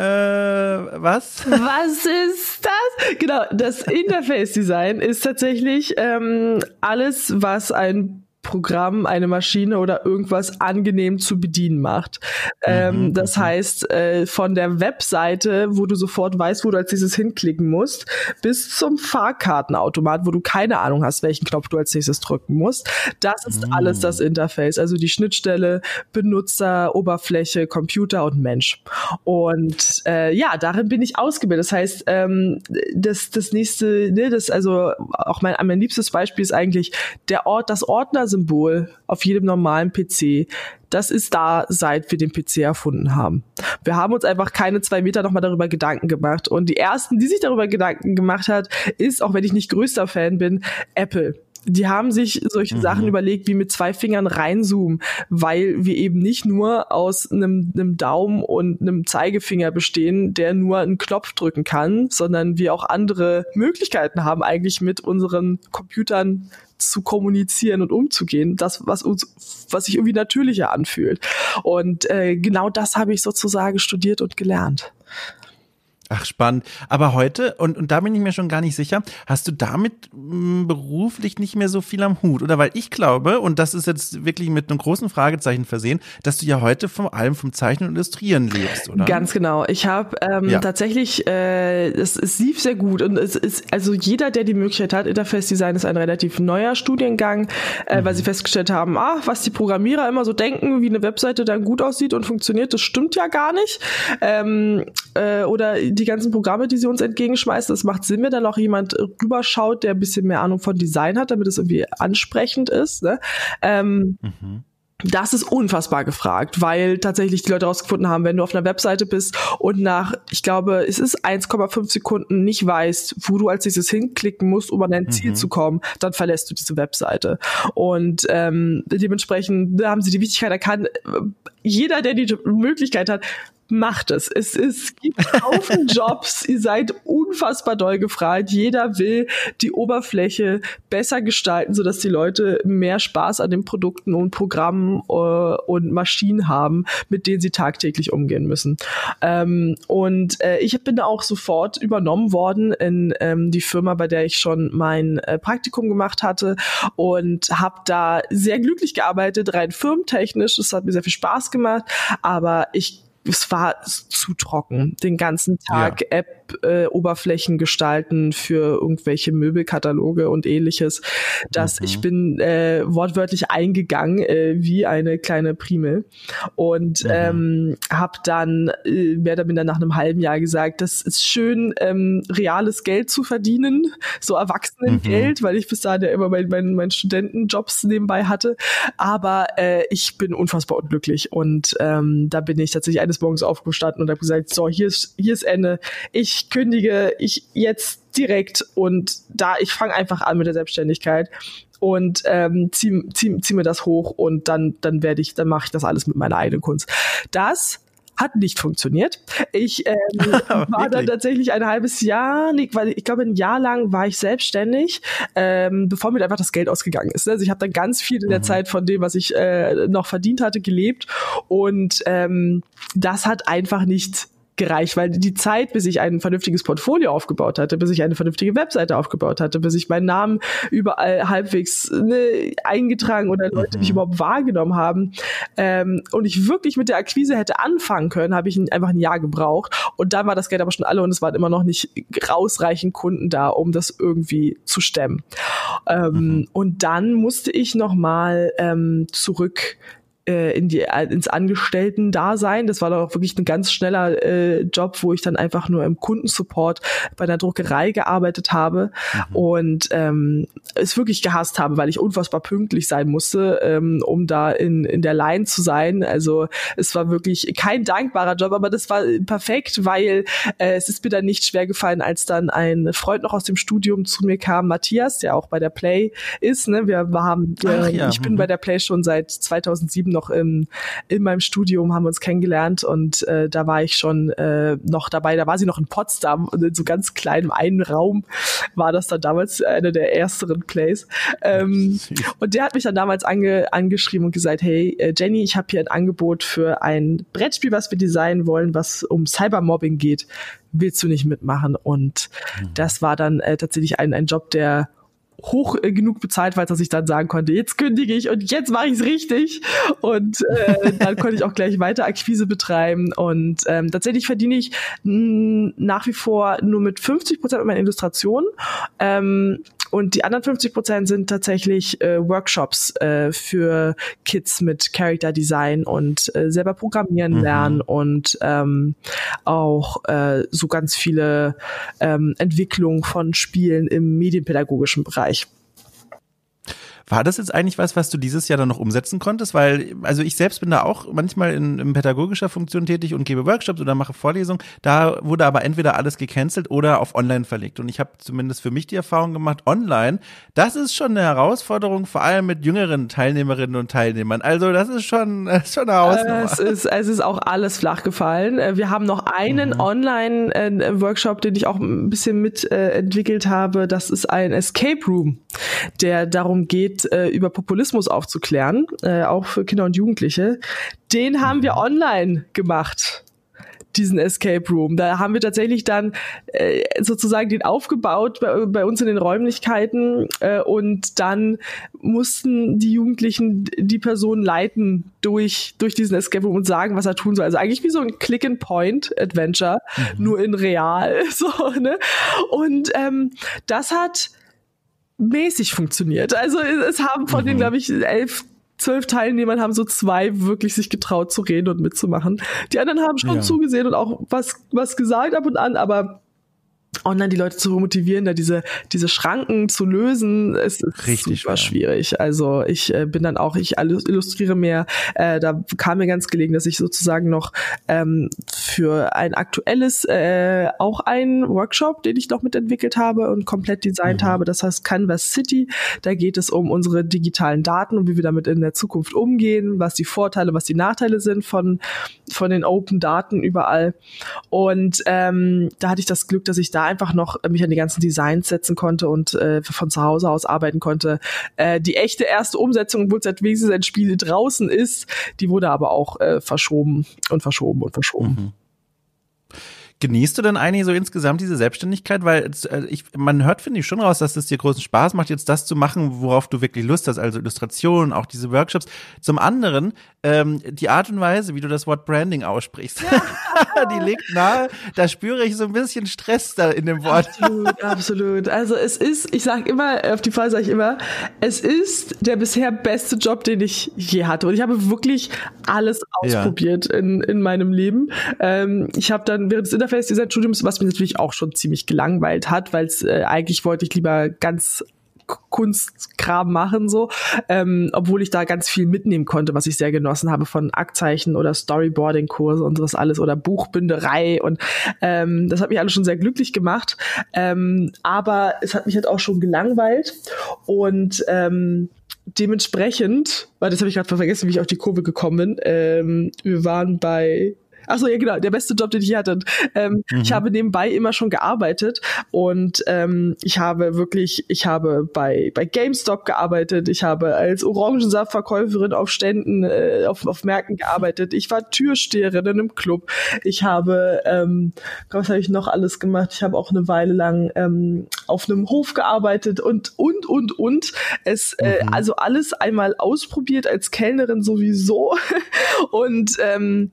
was? Was ist das? Genau, das Interface Design ist tatsächlich ähm, alles, was ein Programm, eine Maschine oder irgendwas angenehm zu bedienen macht. Ähm, mhm, das heißt, äh, von der Webseite, wo du sofort weißt, wo du als nächstes hinklicken musst, bis zum Fahrkartenautomat, wo du keine Ahnung hast, welchen Knopf du als nächstes drücken musst. Das ist mhm. alles das Interface, also die Schnittstelle, Benutzer, Oberfläche, Computer und Mensch. Und äh, ja, darin bin ich ausgebildet. Das heißt, ähm, das, das nächste, ne, das also auch mein, mein liebstes Beispiel ist eigentlich der Ort, das Ordner Symbol auf jedem normalen PC, das ist da, seit wir den PC erfunden haben. Wir haben uns einfach keine zwei Meter nochmal darüber Gedanken gemacht. Und die ersten, die sich darüber Gedanken gemacht hat, ist, auch wenn ich nicht größter Fan bin, Apple. Die haben sich solche mhm. Sachen überlegt, wie mit zwei Fingern reinzoomen, weil wir eben nicht nur aus einem, einem Daumen und einem Zeigefinger bestehen, der nur einen Knopf drücken kann, sondern wir auch andere Möglichkeiten haben, eigentlich mit unseren Computern zu kommunizieren und umzugehen, das was uns, was sich irgendwie natürlicher anfühlt. Und äh, genau das habe ich sozusagen studiert und gelernt. Ach, spannend. Aber heute, und, und da bin ich mir schon gar nicht sicher, hast du damit mh, hm, beruflich nicht mehr so viel am Hut? Oder weil ich glaube, und das ist jetzt wirklich mit einem großen Fragezeichen versehen, dass du ja heute vor allem vom Zeichnen und Illustrieren lebst, oder? Ganz genau. Ich habe ähm, ja. tatsächlich, äh, es, es lief sehr gut. Und es ist, also jeder, der die Möglichkeit hat, Interface Design ist ein relativ neuer Studiengang, äh, mhm. weil sie festgestellt haben, ah, was die Programmierer immer so denken, wie eine Webseite dann gut aussieht und funktioniert, das stimmt ja gar nicht. Ähm, äh, oder die ganzen Programme, die sie uns entgegenschmeißen, es macht Sinn, wenn da noch jemand rüberschaut, der ein bisschen mehr Ahnung von Design hat, damit es irgendwie ansprechend ist. Ne? Ähm, mhm. Das ist unfassbar gefragt, weil tatsächlich die Leute herausgefunden haben, wenn du auf einer Webseite bist und nach, ich glaube, es ist 1,5 Sekunden nicht weißt, wo du als nächstes hinklicken musst, um an dein mhm. Ziel zu kommen, dann verlässt du diese Webseite. Und ähm, dementsprechend haben sie die Wichtigkeit erkannt, jeder, der die Möglichkeit hat, macht es. Es, es gibt Haufen Jobs. Ihr seid unfassbar doll gefragt. Jeder will die Oberfläche besser gestalten, sodass die Leute mehr Spaß an den Produkten und Programmen äh, und Maschinen haben, mit denen sie tagtäglich umgehen müssen. Ähm, und äh, ich bin auch sofort übernommen worden in ähm, die Firma, bei der ich schon mein äh, Praktikum gemacht hatte und habe da sehr glücklich gearbeitet, rein firmentechnisch. Es hat mir sehr viel Spaß gemacht, aber ich es war zu trocken. Den ganzen Tag ja. App-Oberflächen äh, gestalten für irgendwelche Möbelkataloge und ähnliches. Dass mhm. ich bin äh, wortwörtlich eingegangen äh, wie eine kleine Primel und mhm. ähm, habe dann äh, mehr oder minder nach einem halben Jahr gesagt, das ist schön, ähm, reales Geld zu verdienen, so Erwachsenengeld, mhm. weil ich bis dahin ja immer meinen mein, mein Studentenjobs nebenbei hatte. Aber äh, ich bin unfassbar unglücklich und ähm, da bin ich tatsächlich eines Morgens aufgestanden und habe gesagt, so, hier ist, hier ist Ende. Ich kündige, ich jetzt direkt und da, ich fange einfach an mit der Selbstständigkeit und ähm, zieh, zieh, zieh mir das hoch und dann, dann werde ich, dann mache ich das alles mit meiner eigenen Kunst. Das hat nicht funktioniert. Ich ähm, war dann tatsächlich ein halbes Jahr, nee, weil ich glaube ein Jahr lang war ich selbstständig, ähm, bevor mir einfach das Geld ausgegangen ist. Also ich habe dann ganz viel in der mhm. Zeit von dem, was ich äh, noch verdient hatte, gelebt und ähm, das hat einfach nicht gereicht, weil die Zeit, bis ich ein vernünftiges Portfolio aufgebaut hatte, bis ich eine vernünftige Webseite aufgebaut hatte, bis ich meinen Namen überall halbwegs ne, eingetragen oder Leute mich mhm. überhaupt wahrgenommen haben ähm, und ich wirklich mit der Akquise hätte anfangen können, habe ich einfach ein Jahr gebraucht und dann war das Geld aber schon alle und es waren immer noch nicht ausreichend Kunden da, um das irgendwie zu stemmen. Ähm, mhm. Und dann musste ich noch mal ähm, zurück äh, in die, äh, ins Angestellten-Dasein. Das war dann auch wirklich ein ganz schneller äh, Job, wo ich dann einfach nur im Kundensupport bei einer Druckerei gearbeitet habe mhm. und ähm, es wirklich gehasst habe, weil ich unfassbar pünktlich sein musste, ähm, um da in, in der Line zu sein. Also es war wirklich kein dankbarer Job, aber das war perfekt, weil äh, es ist mir dann nicht schwer gefallen, als dann ein Freund noch aus dem Studium zu mir kam, Matthias, der auch bei der Play ist. Ne? Wir, haben, wir, ja. ich bin mhm. bei der Play schon seit 2007 noch im, in meinem Studium, haben wir uns kennengelernt und äh, da war ich schon äh, noch dabei. Da war sie noch in Potsdam und in so ganz kleinem einen Raum war das dann damals eine der ersteren Plays. Ähm, und der hat mich dann damals ange, angeschrieben und gesagt, hey äh, Jenny, ich habe hier ein Angebot für ein Brettspiel, was wir designen wollen, was um Cybermobbing geht. Willst du nicht mitmachen? Und mhm. das war dann äh, tatsächlich ein, ein Job, der hoch äh, genug bezahlt war, dass ich dann sagen konnte, jetzt kündige ich und jetzt mache ich es richtig. Und äh, dann konnte ich auch gleich weiter Akquise betreiben. Und ähm, tatsächlich verdiene ich mh, nach wie vor nur mit 50 Prozent meiner Illustrationen. Ähm, und die anderen 50 Prozent sind tatsächlich äh, Workshops äh, für Kids mit Character Design und äh, selber programmieren mhm. lernen und ähm, auch äh, so ganz viele ähm, Entwicklungen von Spielen im medienpädagogischen Bereich. War das jetzt eigentlich was, was du dieses Jahr dann noch umsetzen konntest? Weil, also ich selbst bin da auch manchmal in, in pädagogischer Funktion tätig und gebe Workshops oder mache Vorlesungen. Da wurde aber entweder alles gecancelt oder auf online verlegt. Und ich habe zumindest für mich die Erfahrung gemacht, online, das ist schon eine Herausforderung, vor allem mit jüngeren Teilnehmerinnen und Teilnehmern. Also das ist schon, das ist schon eine Hausnummer. Es ist, es ist auch alles flach gefallen. Äh, wir haben noch einen mhm. Online-Workshop, äh, den ich auch ein bisschen mitentwickelt habe. Das ist ein Escape Room, der darum geht, äh, über Populismus aufzuklären, äh, auch für Kinder und Jugendliche. Den haben wir online gemacht diesen Escape Room. Da haben wir tatsächlich dann äh, sozusagen den aufgebaut bei, bei uns in den Räumlichkeiten äh, und dann mussten die Jugendlichen die Person leiten durch, durch diesen Escape Room und sagen, was er tun soll. Also eigentlich wie so ein Click-and-Point-Adventure, mhm. nur in real. So, ne? Und ähm, das hat mäßig funktioniert. Also es haben von mhm. den, glaube ich, elf, zwölf Teilnehmern haben so zwei wirklich sich getraut zu reden und mitzumachen. Die anderen haben schon ja. zugesehen und auch was, was gesagt ab und an, aber online die Leute zu motivieren, da diese diese Schranken zu lösen, ist, ist Richtig super schwierig. Also ich äh, bin dann auch, ich illustriere mehr. Äh, da kam mir ganz gelegen, dass ich sozusagen noch ähm, für ein aktuelles äh, auch einen Workshop, den ich noch mitentwickelt habe und komplett designt mhm. habe. Das heißt Canvas City. Da geht es um unsere digitalen Daten und wie wir damit in der Zukunft umgehen, was die Vorteile, was die Nachteile sind von von den Open Daten überall. Und ähm, da hatte ich das Glück, dass ich da einfach noch mich an die ganzen Designs setzen konnte und äh, von zu Hause aus arbeiten konnte. Äh, die echte erste Umsetzung, obwohl seit wenigstens ein Spiel draußen ist, die wurde aber auch äh, verschoben und verschoben und verschoben. Mhm. Genießt du denn eigentlich so insgesamt diese Selbstständigkeit? Weil äh, ich, man hört, finde ich, schon raus, dass es dir großen Spaß macht, jetzt das zu machen, worauf du wirklich Lust hast, also Illustrationen, auch diese Workshops. Zum anderen, ähm, die Art und Weise, wie du das Wort Branding aussprichst, ja. die liegt nahe, da spüre ich so ein bisschen Stress da in dem Wort. Absolut, absolut. Also es ist, ich sage immer, auf die Frage sage ich immer, es ist der bisher beste Job, den ich je hatte. Und ich habe wirklich alles ausprobiert ja. in, in meinem Leben. Ähm, ich habe dann während des Interface Design Studiums, was mich natürlich auch schon ziemlich gelangweilt hat, weil äh, eigentlich wollte ich lieber ganz Kunstkram machen, so, ähm, obwohl ich da ganz viel mitnehmen konnte, was ich sehr genossen habe von Aktzeichen oder Storyboarding-Kurse und sowas alles oder Buchbinderei und ähm, das hat mich alles schon sehr glücklich gemacht, ähm, aber es hat mich halt auch schon gelangweilt und ähm, dementsprechend, weil das habe ich gerade vergessen, wie ich auf die Kurve gekommen bin, ähm, wir waren bei Achso, ja genau, der beste Job, den ich hatte. Ähm, mhm. Ich habe nebenbei immer schon gearbeitet und ähm, ich habe wirklich, ich habe bei, bei GameStop gearbeitet, ich habe als Orangensaftverkäuferin auf Ständen, äh, auf, auf Märkten gearbeitet, ich war Türsteherin in einem Club, ich habe, ähm, was habe ich noch alles gemacht? Ich habe auch eine Weile lang ähm, auf einem Hof gearbeitet und, und, und, und. Es, äh, mhm. also alles einmal ausprobiert als Kellnerin sowieso und ähm,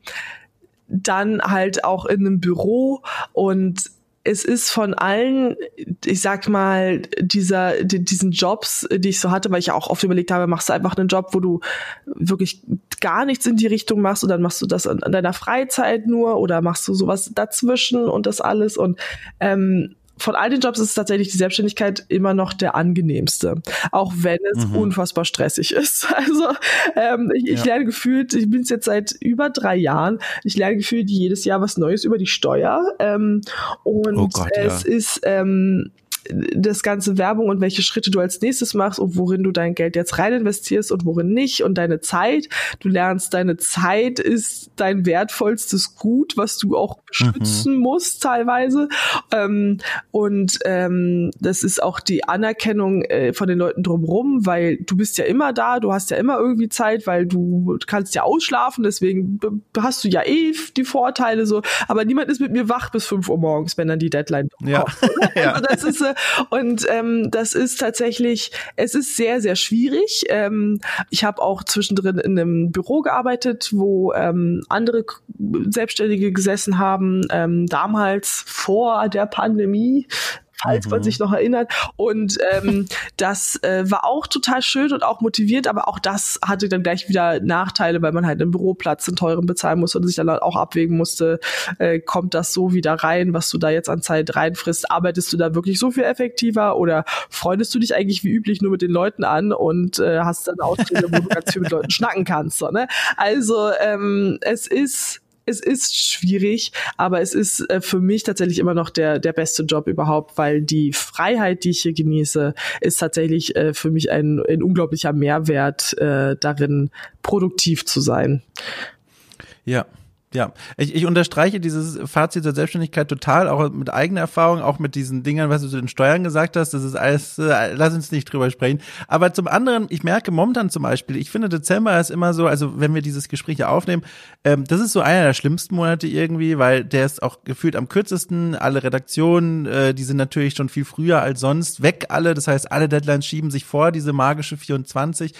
dann halt auch in einem Büro. Und es ist von allen, ich sag mal, dieser, diesen Jobs, die ich so hatte, weil ich ja auch oft überlegt habe, machst du einfach einen Job, wo du wirklich gar nichts in die Richtung machst und dann machst du das an, deiner Freizeit nur oder machst du sowas dazwischen und das alles. Und ähm, von all den Jobs ist tatsächlich die Selbstständigkeit immer noch der angenehmste, auch wenn es mhm. unfassbar stressig ist. Also ähm, ich, ich lerne gefühlt, ich bin es jetzt seit über drei Jahren, ich lerne gefühlt jedes Jahr was Neues über die Steuer ähm, und oh Gott, es ja. ist ähm, das ganze Werbung und welche Schritte du als nächstes machst und worin du dein Geld jetzt rein investierst und worin nicht und deine Zeit. Du lernst, deine Zeit ist dein wertvollstes Gut, was du auch beschützen mhm. musst teilweise. Ähm, und ähm, das ist auch die Anerkennung äh, von den Leuten drumherum, weil du bist ja immer da, du hast ja immer irgendwie Zeit, weil du kannst ja ausschlafen, deswegen hast du ja eh die Vorteile so. Aber niemand ist mit mir wach bis fünf Uhr morgens, wenn dann die Deadline kommt. Ja. Also das ist äh, und ähm, das ist tatsächlich, es ist sehr, sehr schwierig. Ähm, ich habe auch zwischendrin in einem Büro gearbeitet, wo ähm, andere Selbstständige gesessen haben, ähm, damals vor der Pandemie falls mhm. man sich noch erinnert. Und ähm, das äh, war auch total schön und auch motiviert, aber auch das hatte dann gleich wieder Nachteile, weil man halt einen Büroplatz, einen teuren bezahlen musste und sich dann auch abwägen musste, äh, kommt das so wieder rein, was du da jetzt an Zeit reinfrisst, arbeitest du da wirklich so viel effektiver oder freundest du dich eigentlich wie üblich nur mit den Leuten an und äh, hast dann Aufträge, wo du ganz viel mit Leuten schnacken kannst. So, ne? Also ähm, es ist es ist schwierig, aber es ist äh, für mich tatsächlich immer noch der, der beste Job überhaupt, weil die Freiheit, die ich hier genieße, ist tatsächlich äh, für mich ein, ein unglaublicher Mehrwert äh, darin, produktiv zu sein. Ja, ja, ich, ich unterstreiche dieses Fazit der Selbstständigkeit total, auch mit eigener Erfahrung, auch mit diesen Dingern, was du zu den Steuern gesagt hast, das ist alles, äh, lass uns nicht drüber sprechen. Aber zum anderen, ich merke momentan zum Beispiel, ich finde Dezember ist immer so, also wenn wir dieses Gespräch hier aufnehmen, ähm, das ist so einer der schlimmsten Monate irgendwie, weil der ist auch gefühlt am kürzesten, alle Redaktionen, äh, die sind natürlich schon viel früher als sonst weg alle, das heißt, alle Deadlines schieben sich vor, diese magische 24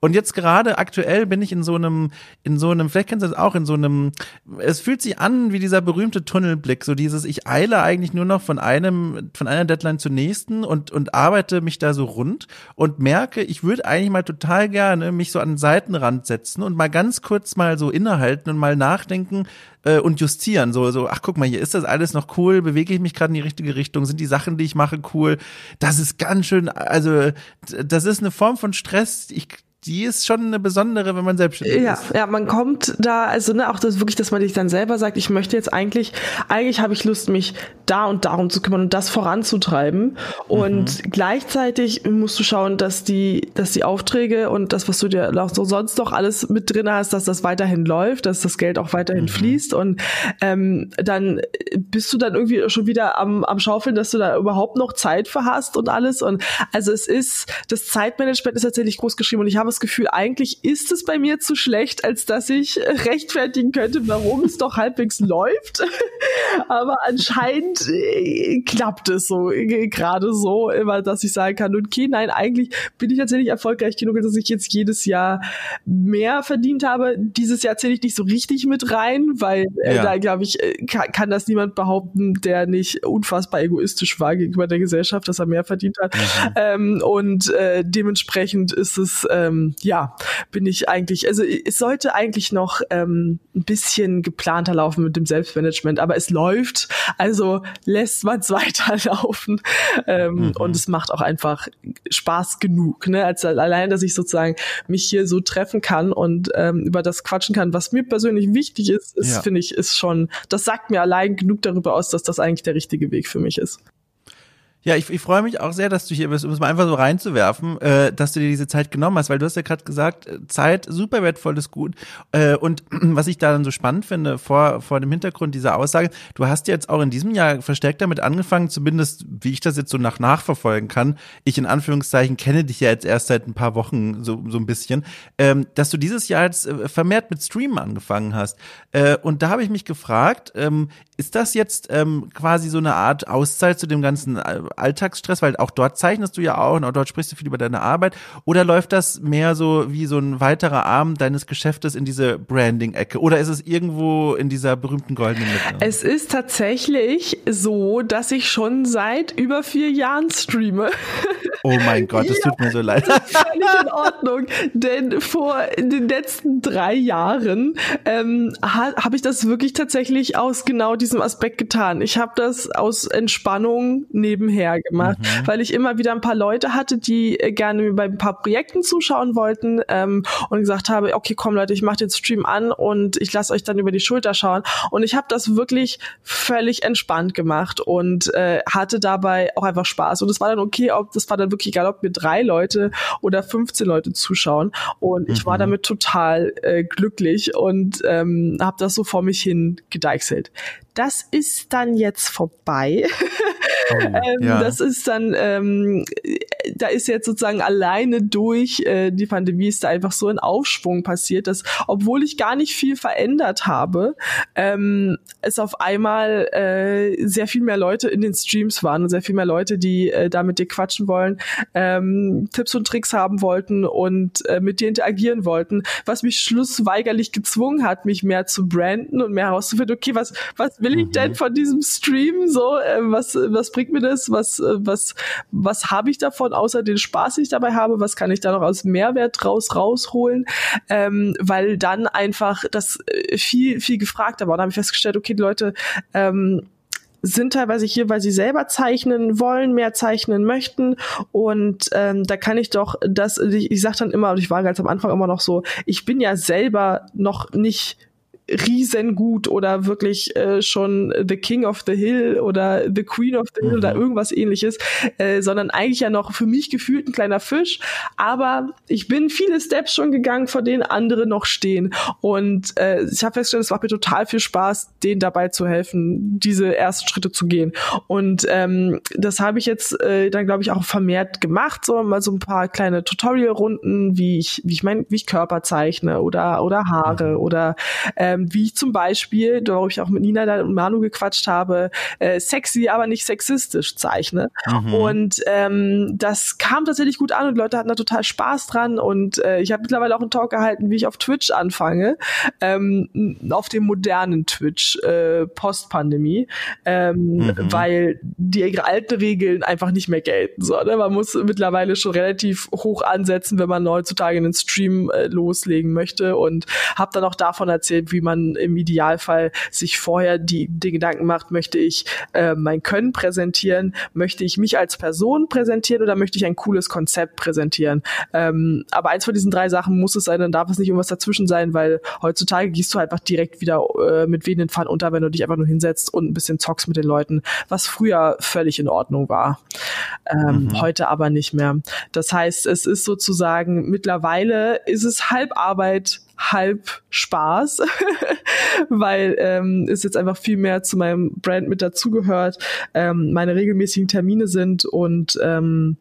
und jetzt gerade aktuell bin ich in so einem, in so einem, vielleicht kennst du das auch, in so einem, es fühlt sich an wie dieser berühmte Tunnelblick, so dieses, ich eile eigentlich nur noch von einem, von einer Deadline zur nächsten und, und arbeite mich da so rund und merke, ich würde eigentlich mal total gerne mich so an den Seitenrand setzen und mal ganz kurz mal so innehalten und mal nachdenken, äh, und justieren. So, so, ach guck mal, hier ist das alles noch cool, bewege ich mich gerade in die richtige Richtung, sind die Sachen, die ich mache, cool. Das ist ganz schön, also das ist eine Form von Stress. Ich die ist schon eine besondere, wenn man selbstständig ja, ist. Ja, man kommt da, also ne, auch das wirklich, dass man sich dann selber sagt, ich möchte jetzt eigentlich, eigentlich habe ich Lust, mich da und darum zu kümmern und das voranzutreiben. Und mhm. gleichzeitig musst du schauen, dass die, dass die Aufträge und das, was du dir auch so sonst noch alles mit drin hast, dass das weiterhin läuft, dass das Geld auch weiterhin mhm. fließt. Und ähm, dann bist du dann irgendwie schon wieder am, am Schaufeln, dass du da überhaupt noch Zeit für hast und alles. Und also es ist, das Zeitmanagement ist tatsächlich groß geschrieben und ich habe das Gefühl, eigentlich ist es bei mir zu schlecht, als dass ich rechtfertigen könnte, warum es doch halbwegs läuft. Aber anscheinend äh, klappt es so, äh, gerade so, immer, dass ich sagen kann, okay, nein, eigentlich bin ich tatsächlich erfolgreich genug, dass ich jetzt jedes Jahr mehr verdient habe. Dieses Jahr zähle ich nicht so richtig mit rein, weil äh, ja. da, glaube ich, äh, kann, kann, das niemand behaupten, der nicht unfassbar egoistisch war gegenüber der Gesellschaft, dass er mehr verdient hat. Mhm. Ähm, und äh, dementsprechend ist es ähm, ja, bin ich eigentlich, also es sollte eigentlich noch ähm, ein bisschen geplanter laufen mit dem Selbstmanagement, aber es läuft, also lässt man es weiterlaufen ähm, mhm. und es macht auch einfach Spaß genug, ne? als allein, dass ich sozusagen mich hier so treffen kann und ähm, über das quatschen kann, was mir persönlich wichtig ist, ist ja. finde ich, ist schon, das sagt mir allein genug darüber aus, dass das eigentlich der richtige Weg für mich ist. Ja, ich, ich freue mich auch sehr, dass du hier bist, um es mal einfach so reinzuwerfen, äh, dass du dir diese Zeit genommen hast, weil du hast ja gerade gesagt, äh, Zeit, super wertvolles Gut. Äh, und was ich da dann so spannend finde, vor, vor dem Hintergrund dieser Aussage, du hast jetzt auch in diesem Jahr verstärkt damit angefangen, zumindest wie ich das jetzt so nach nachverfolgen kann, ich in Anführungszeichen kenne dich ja jetzt erst seit ein paar Wochen so, so ein bisschen, ähm, dass du dieses Jahr jetzt äh, vermehrt mit Streamen angefangen hast. Äh, und da habe ich mich gefragt, ähm, ist das jetzt ähm, quasi so eine Art Auszeit zu dem ganzen äh, Alltagsstress? Weil auch dort zeichnest du ja auch und auch dort sprichst du viel über deine Arbeit. Oder läuft das mehr so wie so ein weiterer Arm deines Geschäftes in diese Branding-Ecke? Oder ist es irgendwo in dieser berühmten goldenen Mitte? Es ist tatsächlich so, dass ich schon seit über vier Jahren streame. Oh mein Gott, es ja, tut mir so leid. Das ist völlig in Ordnung. Denn vor den letzten drei Jahren ähm, ha, habe ich das wirklich tatsächlich aus genau diesem Aspekt getan. Ich habe das aus Entspannung nebenher gemacht, mhm. weil ich immer wieder ein paar Leute hatte, die äh, gerne bei ein paar Projekten zuschauen wollten ähm, und gesagt habe, okay, komm Leute, ich mache den Stream an und ich lasse euch dann über die Schulter schauen. Und ich habe das wirklich völlig entspannt gemacht und äh, hatte dabei auch einfach Spaß. Und es war dann okay, ob das war dann wirklich egal, ob mir drei Leute oder 15 Leute zuschauen. Und ich war mhm. damit total äh, glücklich und ähm, habe das so vor mich hin gedeichselt das ist dann jetzt vorbei. Oh, ähm, ja. Das ist dann, ähm, da ist jetzt sozusagen alleine durch äh, die Pandemie ist da einfach so ein Aufschwung passiert, dass obwohl ich gar nicht viel verändert habe, ähm, es auf einmal äh, sehr viel mehr Leute in den Streams waren und sehr viel mehr Leute, die äh, da mit dir quatschen wollen, ähm, Tipps und Tricks haben wollten und äh, mit dir interagieren wollten, was mich schlussweigerlich gezwungen hat, mich mehr zu branden und mehr herauszufinden, okay, was, was will ich denn mhm. von diesem Stream so, äh, was, was bringt mir das, was, äh, was, was habe ich davon, außer den Spaß, den ich dabei habe, was kann ich da noch aus Mehrwert raus rausholen, ähm, weil dann einfach das äh, viel, viel gefragter war. Da habe ich festgestellt, okay, die Leute ähm, sind teilweise hier, weil sie selber zeichnen wollen, mehr zeichnen möchten. Und ähm, da kann ich doch das, ich, ich sage dann immer, und ich war ganz am Anfang immer noch so, ich bin ja selber noch nicht riesengut oder wirklich äh, schon The King of the Hill oder The Queen of the Hill mhm. oder irgendwas ähnliches, äh, sondern eigentlich ja noch für mich gefühlt ein kleiner Fisch. Aber ich bin viele Steps schon gegangen, vor denen andere noch stehen. Und äh, ich habe festgestellt, es macht mir total viel Spaß, denen dabei zu helfen, diese ersten Schritte zu gehen. Und ähm, das habe ich jetzt äh, dann, glaube ich, auch vermehrt gemacht, so mal so ein paar kleine Tutorial-Runden, wie ich, wie ich mein, wie ich Körper zeichne oder oder Haare mhm. oder äh, ähm, wie ich zum Beispiel, wo ich auch mit Nina und Manu gequatscht habe, äh, sexy, aber nicht sexistisch zeichne. Mhm. Und ähm, das kam tatsächlich gut an und Leute hatten da total Spaß dran und äh, ich habe mittlerweile auch einen Talk gehalten, wie ich auf Twitch anfange, ähm, auf dem modernen Twitch äh, Post-Pandemie, ähm, mhm. weil die alten Regeln einfach nicht mehr gelten. So, ne? Man muss mittlerweile schon relativ hoch ansetzen, wenn man heutzutage einen Stream äh, loslegen möchte und habe dann auch davon erzählt, wie man im Idealfall sich vorher die, die Gedanken macht, möchte ich äh, mein Können präsentieren, möchte ich mich als Person präsentieren oder möchte ich ein cooles Konzept präsentieren. Ähm, aber eins von diesen drei Sachen muss es sein, dann darf es nicht irgendwas dazwischen sein, weil heutzutage gehst du einfach direkt wieder äh, mit wehenden Pfannen unter, wenn du dich einfach nur hinsetzt und ein bisschen zockst mit den Leuten, was früher völlig in Ordnung war. Ähm, mhm. Heute aber nicht mehr. Das heißt, es ist sozusagen mittlerweile ist es halb Arbeit, halb Spaß, weil ähm, es jetzt einfach viel mehr zu meinem Brand mit dazugehört, ähm, meine regelmäßigen Termine sind und ähm,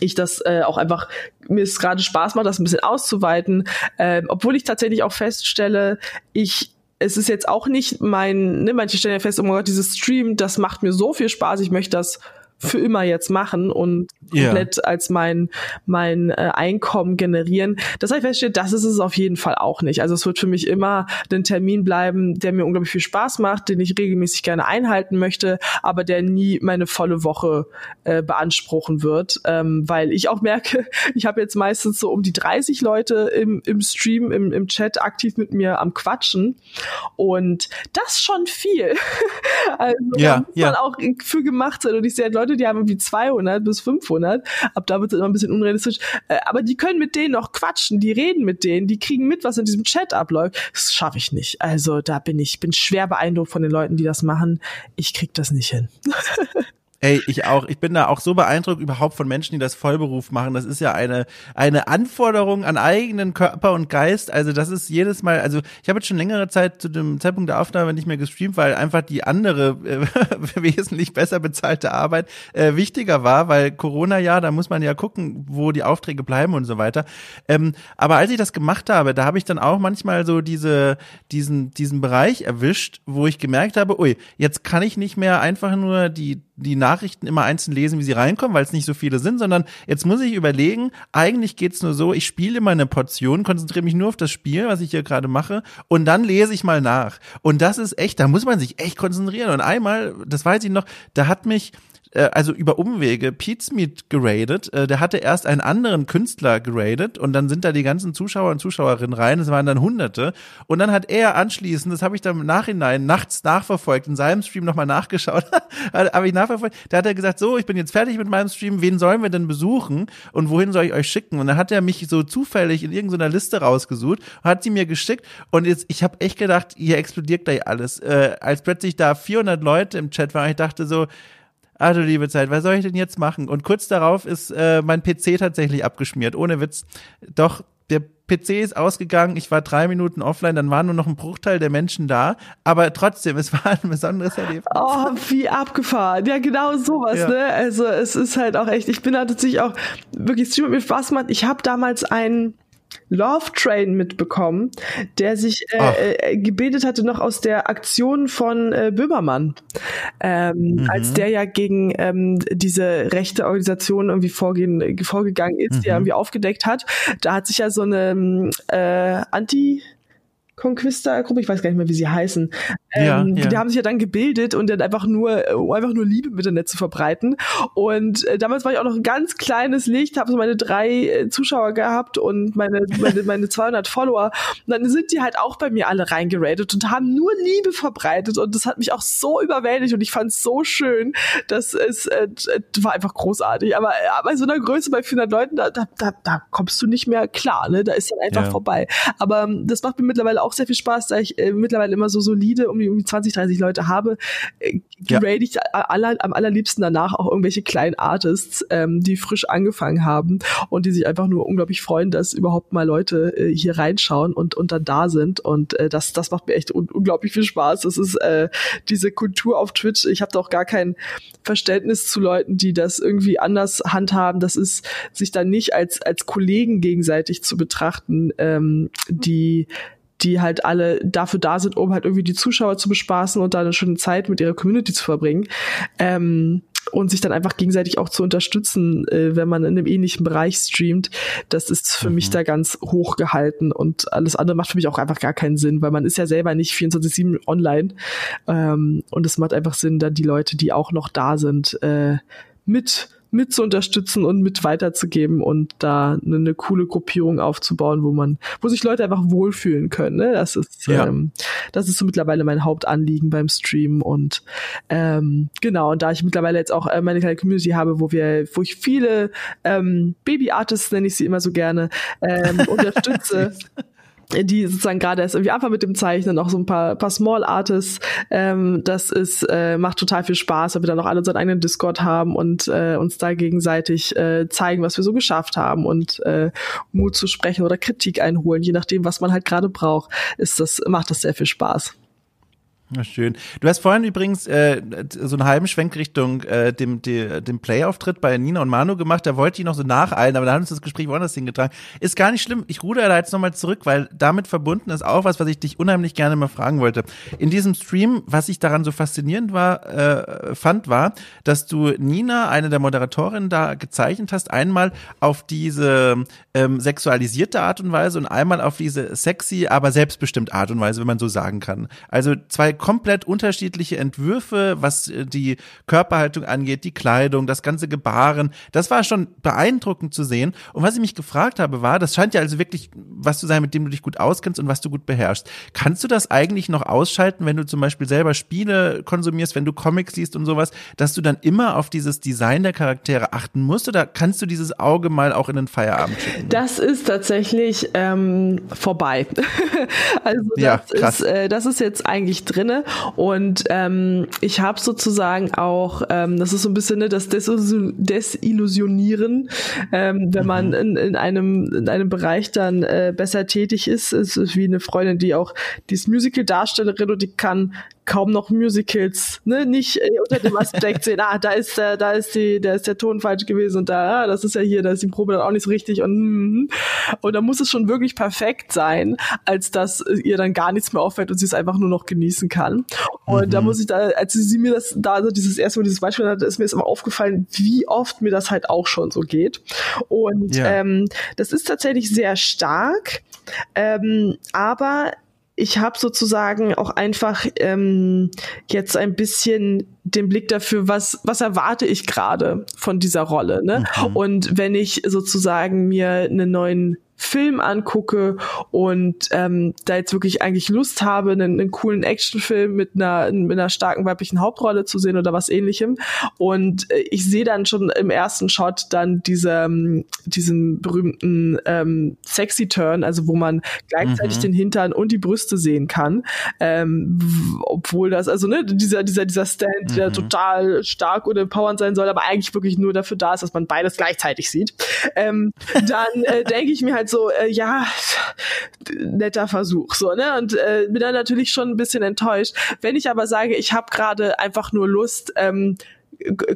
ich das äh, auch einfach mir es gerade Spaß macht, das ein bisschen auszuweiten, äh, obwohl ich tatsächlich auch feststelle, ich es ist jetzt auch nicht mein, ne, manche stellen ja fest, oh mein Gott, dieses Stream, das macht mir so viel Spaß, ich möchte das für immer jetzt machen und komplett yeah. als mein mein äh, Einkommen generieren. Das heißt, feststeht, das ist es auf jeden Fall auch nicht. Also es wird für mich immer ein Termin bleiben, der mir unglaublich viel Spaß macht, den ich regelmäßig gerne einhalten möchte, aber der nie meine volle Woche äh, beanspruchen wird, ähm, weil ich auch merke, ich habe jetzt meistens so um die 30 Leute im, im Stream, im, im Chat aktiv mit mir am Quatschen und das schon viel. also ja, da muss man auch für gemacht sein und ich sehe Leute, Leute, die haben irgendwie 200 bis 500. Ab da wird es immer ein bisschen unrealistisch. Äh, aber die können mit denen noch quatschen, die reden mit denen, die kriegen mit, was in diesem Chat abläuft. Das schaffe ich nicht. Also da bin ich, bin schwer beeindruckt von den Leuten, die das machen. Ich krieg das nicht hin. Ey, ich auch. Ich bin da auch so beeindruckt überhaupt von Menschen, die das Vollberuf machen. Das ist ja eine, eine Anforderung an eigenen Körper und Geist. Also das ist jedes Mal, also ich habe jetzt schon längere Zeit zu dem Zeitpunkt der Aufnahme nicht mehr gestreamt, weil einfach die andere, äh, wesentlich besser bezahlte Arbeit äh, wichtiger war, weil Corona ja, da muss man ja gucken, wo die Aufträge bleiben und so weiter. Ähm, aber als ich das gemacht habe, da habe ich dann auch manchmal so diese, diesen, diesen Bereich erwischt, wo ich gemerkt habe, ui, jetzt kann ich nicht mehr einfach nur die die Nachrichten immer einzeln lesen, wie sie reinkommen, weil es nicht so viele sind, sondern jetzt muss ich überlegen, eigentlich geht's nur so, ich spiele immer eine Portion, konzentriere mich nur auf das Spiel, was ich hier gerade mache, und dann lese ich mal nach. Und das ist echt, da muss man sich echt konzentrieren. Und einmal, das weiß ich noch, da hat mich äh, also über Umwege Pizmeet geradet. Äh, der hatte erst einen anderen Künstler geradet und dann sind da die ganzen Zuschauer und Zuschauerinnen rein. Es waren dann Hunderte. Und dann hat er anschließend, das habe ich dann im Nachhinein nachts nachverfolgt, in seinem Stream nochmal nachgeschaut, habe ich nachverfolgt. Da hat er gesagt, so, ich bin jetzt fertig mit meinem Stream. Wen sollen wir denn besuchen und wohin soll ich euch schicken? Und dann hat er mich so zufällig in irgendeiner Liste rausgesucht hat sie mir geschickt. Und jetzt, ich habe echt gedacht, hier explodiert gleich alles. Äh, als plötzlich da 400 Leute im Chat waren, ich dachte so, Ah, du liebe Zeit, was soll ich denn jetzt machen? Und kurz darauf ist äh, mein PC tatsächlich abgeschmiert, ohne Witz. Doch, der PC ist ausgegangen, ich war drei Minuten offline, dann war nur noch ein Bruchteil der Menschen da, aber trotzdem, es war ein besonderes Erlebnis. Oh, wie abgefahren. Ja, genau sowas, ja. ne? Also es ist halt auch echt, ich bin da tatsächlich auch wirklich Stream mit Spaß gemacht. Ich habe damals einen Love Train mitbekommen, der sich äh, äh, gebildet hatte noch aus der Aktion von äh, Böhmermann, ähm, mhm. als der ja gegen ähm, diese rechte Organisation irgendwie vorgehen, vorgegangen ist, mhm. die er irgendwie aufgedeckt hat. Da hat sich ja so eine äh, Anti Conquista-Gruppe, ich weiß gar nicht mehr, wie sie heißen. Ja, ähm, ja. Die haben sich ja dann gebildet und dann einfach nur, um einfach nur Liebe im Internet zu verbreiten. Und äh, damals war ich auch noch ein ganz kleines Licht, habe so meine drei äh, Zuschauer gehabt und meine, meine, meine 200 Follower. Und dann sind die halt auch bei mir alle reingeradet und haben nur Liebe verbreitet. Und das hat mich auch so überwältigt und ich fand es so schön, dass es äh, war einfach großartig. Aber, aber bei so einer Größe bei 400 Leuten, da, da, da, da kommst du nicht mehr klar. Ne? Da ist dann einfach ja. vorbei. Aber ähm, das macht mir mittlerweile auch auch sehr viel Spaß, da ich äh, mittlerweile immer so solide um die, um die 20, 30 Leute habe, äh, ja. ich aller, am allerliebsten danach auch irgendwelche kleinen Artists, ähm, die frisch angefangen haben und die sich einfach nur unglaublich freuen, dass überhaupt mal Leute äh, hier reinschauen und, und dann da sind. Und äh, das, das macht mir echt un unglaublich viel Spaß. Das ist äh, diese Kultur auf Twitch. Ich habe da auch gar kein Verständnis zu Leuten, die das irgendwie anders handhaben. Das ist, sich dann nicht als, als Kollegen gegenseitig zu betrachten, ähm, die die halt alle dafür da sind, um halt irgendwie die Zuschauer zu bespaßen und da eine schöne Zeit mit ihrer Community zu verbringen. Ähm, und sich dann einfach gegenseitig auch zu unterstützen, äh, wenn man in einem ähnlichen Bereich streamt, das ist für mhm. mich da ganz hoch gehalten und alles andere macht für mich auch einfach gar keinen Sinn, weil man ist ja selber nicht 24-7 online ähm, und es macht einfach Sinn, da die Leute, die auch noch da sind, äh, mit mit zu unterstützen und mit weiterzugeben und da eine, eine, coole Gruppierung aufzubauen, wo man, wo sich Leute einfach wohlfühlen können. Ne? Das ist, ja. ähm, das ist so mittlerweile mein Hauptanliegen beim Stream und ähm, genau. Und da ich mittlerweile jetzt auch äh, meine kleine Community habe, wo wir, wo ich viele ähm, Baby Artists nenne ich sie immer so gerne ähm, unterstütze die sozusagen gerade erst irgendwie einfach mit dem Zeichnen, auch so ein paar, paar Small Artists. Ähm, das ist, äh, macht total viel Spaß, weil wir dann auch alle unseren eigenen Discord haben und äh, uns da gegenseitig äh, zeigen, was wir so geschafft haben und äh, Mut zu sprechen oder Kritik einholen, je nachdem, was man halt gerade braucht, ist das, macht das sehr viel Spaß. Ja, schön. Du hast vorhin übrigens äh, so einen halben Schwenk Richtung äh, dem, dem, dem Play-Auftritt bei Nina und Manu gemacht. Da wollte ich noch so nacheilen, aber da haben uns das Gespräch woanders hingetragen. Ist gar nicht schlimm. Ich ruder da jetzt nochmal zurück, weil damit verbunden ist auch was, was ich dich unheimlich gerne mal fragen wollte. In diesem Stream, was ich daran so faszinierend war, äh, fand, war, dass du Nina, eine der Moderatorinnen, da gezeichnet hast, einmal auf diese ähm, sexualisierte Art und Weise und einmal auf diese sexy, aber selbstbestimmte Art und Weise, wenn man so sagen kann. Also zwei komplett unterschiedliche Entwürfe, was äh, die Körperhaltung angeht, die Kleidung, das ganze Gebaren. Das war schon beeindruckend zu sehen. Und was ich mich gefragt habe, war, das scheint ja also wirklich was zu sein, mit dem du dich gut auskennst und was du gut beherrschst. Kannst du das eigentlich noch ausschalten, wenn du zum Beispiel selber Spiele konsumierst, wenn du Comics liest und sowas, dass du dann immer auf dieses Design der Charaktere achten musst? Oder kannst du dieses Auge mal auch in den Feierabend schicken? Das ist tatsächlich ähm, vorbei. also das, ja, ist, äh, das ist jetzt eigentlich drin drinne und ähm, ich habe sozusagen auch, ähm, das ist so ein bisschen ne, das Desillusionieren, ähm, wenn man mhm. in, in einem in einem Bereich dann äh, besser tätig ist. Es ist wie eine Freundin, die auch die ist Musical-Darstellerin und die kann kaum noch Musicals, ne, nicht äh, unter dem Aspekt sehen, ah, da ist der, da ist die, da ist der Ton falsch gewesen und da, ah, das ist ja hier, da ist die Probe dann auch nicht so richtig und mm, und da muss es schon wirklich perfekt sein, als dass ihr dann gar nichts mehr auffällt und sie es einfach nur noch genießen kann. Und mhm. da muss ich da, als sie mir das da also dieses erste Mal dieses Beispiel hatte, ist mir jetzt immer aufgefallen, wie oft mir das halt auch schon so geht. Und ja. ähm, das ist tatsächlich sehr stark, ähm, aber ich habe sozusagen auch einfach ähm, jetzt ein bisschen den Blick dafür, was was erwarte ich gerade von dieser Rolle. Ne? Mhm. Und wenn ich sozusagen mir einen neuen Film angucke und ähm, da jetzt wirklich eigentlich Lust habe, einen, einen coolen Actionfilm mit einer, mit einer starken weiblichen Hauptrolle zu sehen oder was ähnlichem. Und äh, ich sehe dann schon im ersten Shot dann diese, ähm, diesen berühmten ähm, Sexy Turn, also wo man gleichzeitig mhm. den Hintern und die Brüste sehen kann. Ähm, obwohl das, also ne, dieser, dieser, dieser Stand, mhm. der total stark und empowernd sein soll, aber eigentlich wirklich nur dafür da ist, dass man beides gleichzeitig sieht. Ähm, dann äh, denke ich mir halt halt so, äh, ja, netter Versuch, so, ne? Und äh, bin dann natürlich schon ein bisschen enttäuscht. Wenn ich aber sage, ich habe gerade einfach nur Lust, ähm,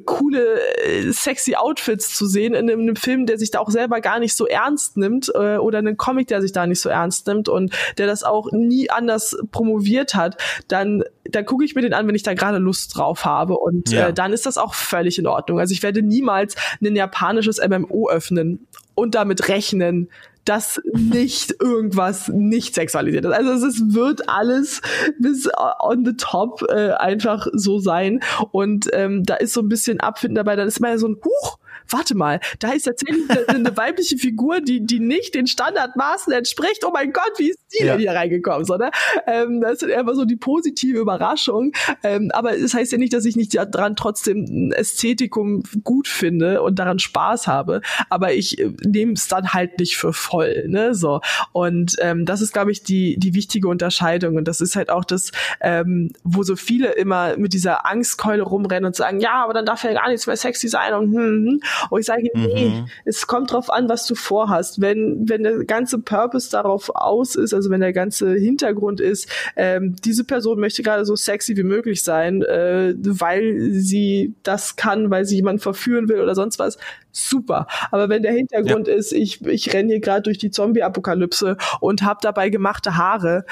coole, äh, sexy Outfits zu sehen in einem, Film, der sich da auch selber gar nicht so ernst nimmt äh, oder einen Comic, der sich da nicht so ernst nimmt und der das auch nie anders promoviert hat, dann dann gucke ich mir den an, wenn ich da gerade Lust drauf habe und ja. äh, dann ist das auch völlig in Ordnung. Also ich werde niemals ein japanisches MMO öffnen und damit rechnen, dass nicht irgendwas nicht sexualisiert ist. Also es wird alles bis on the top äh, einfach so sein. Und ähm, da ist so ein bisschen Abfinden dabei. Dann ist mal so ein Huch, warte mal, da ist tatsächlich eine, eine weibliche Figur, die, die nicht den Standardmaßen entspricht. Oh mein Gott, wie ist die ja. denn hier reingekommen? So, ne? ähm, das ist einfach so die positive Überraschung. Ähm, aber es das heißt ja nicht, dass ich nicht daran trotzdem ein Ästhetikum gut finde und daran Spaß habe. Aber ich äh, nehme es dann halt nicht für voll. Ne? So. Und ähm, das ist, glaube ich, die, die wichtige Unterscheidung. Und das ist halt auch das, ähm, wo so viele immer mit dieser Angstkeule rumrennen und sagen, ja, aber dann darf ja gar nichts mehr sexy sein und hm, hm. Und ich sage, mhm. nee, es kommt drauf an, was du vorhast. Wenn, wenn der ganze Purpose darauf aus ist, also wenn der ganze Hintergrund ist, ähm, diese Person möchte gerade so sexy wie möglich sein, äh, weil sie das kann, weil sie jemanden verführen will oder sonst was, super. Aber wenn der Hintergrund ja. ist, ich, ich renne hier gerade durch die Zombie-Apokalypse und habe dabei gemachte Haare,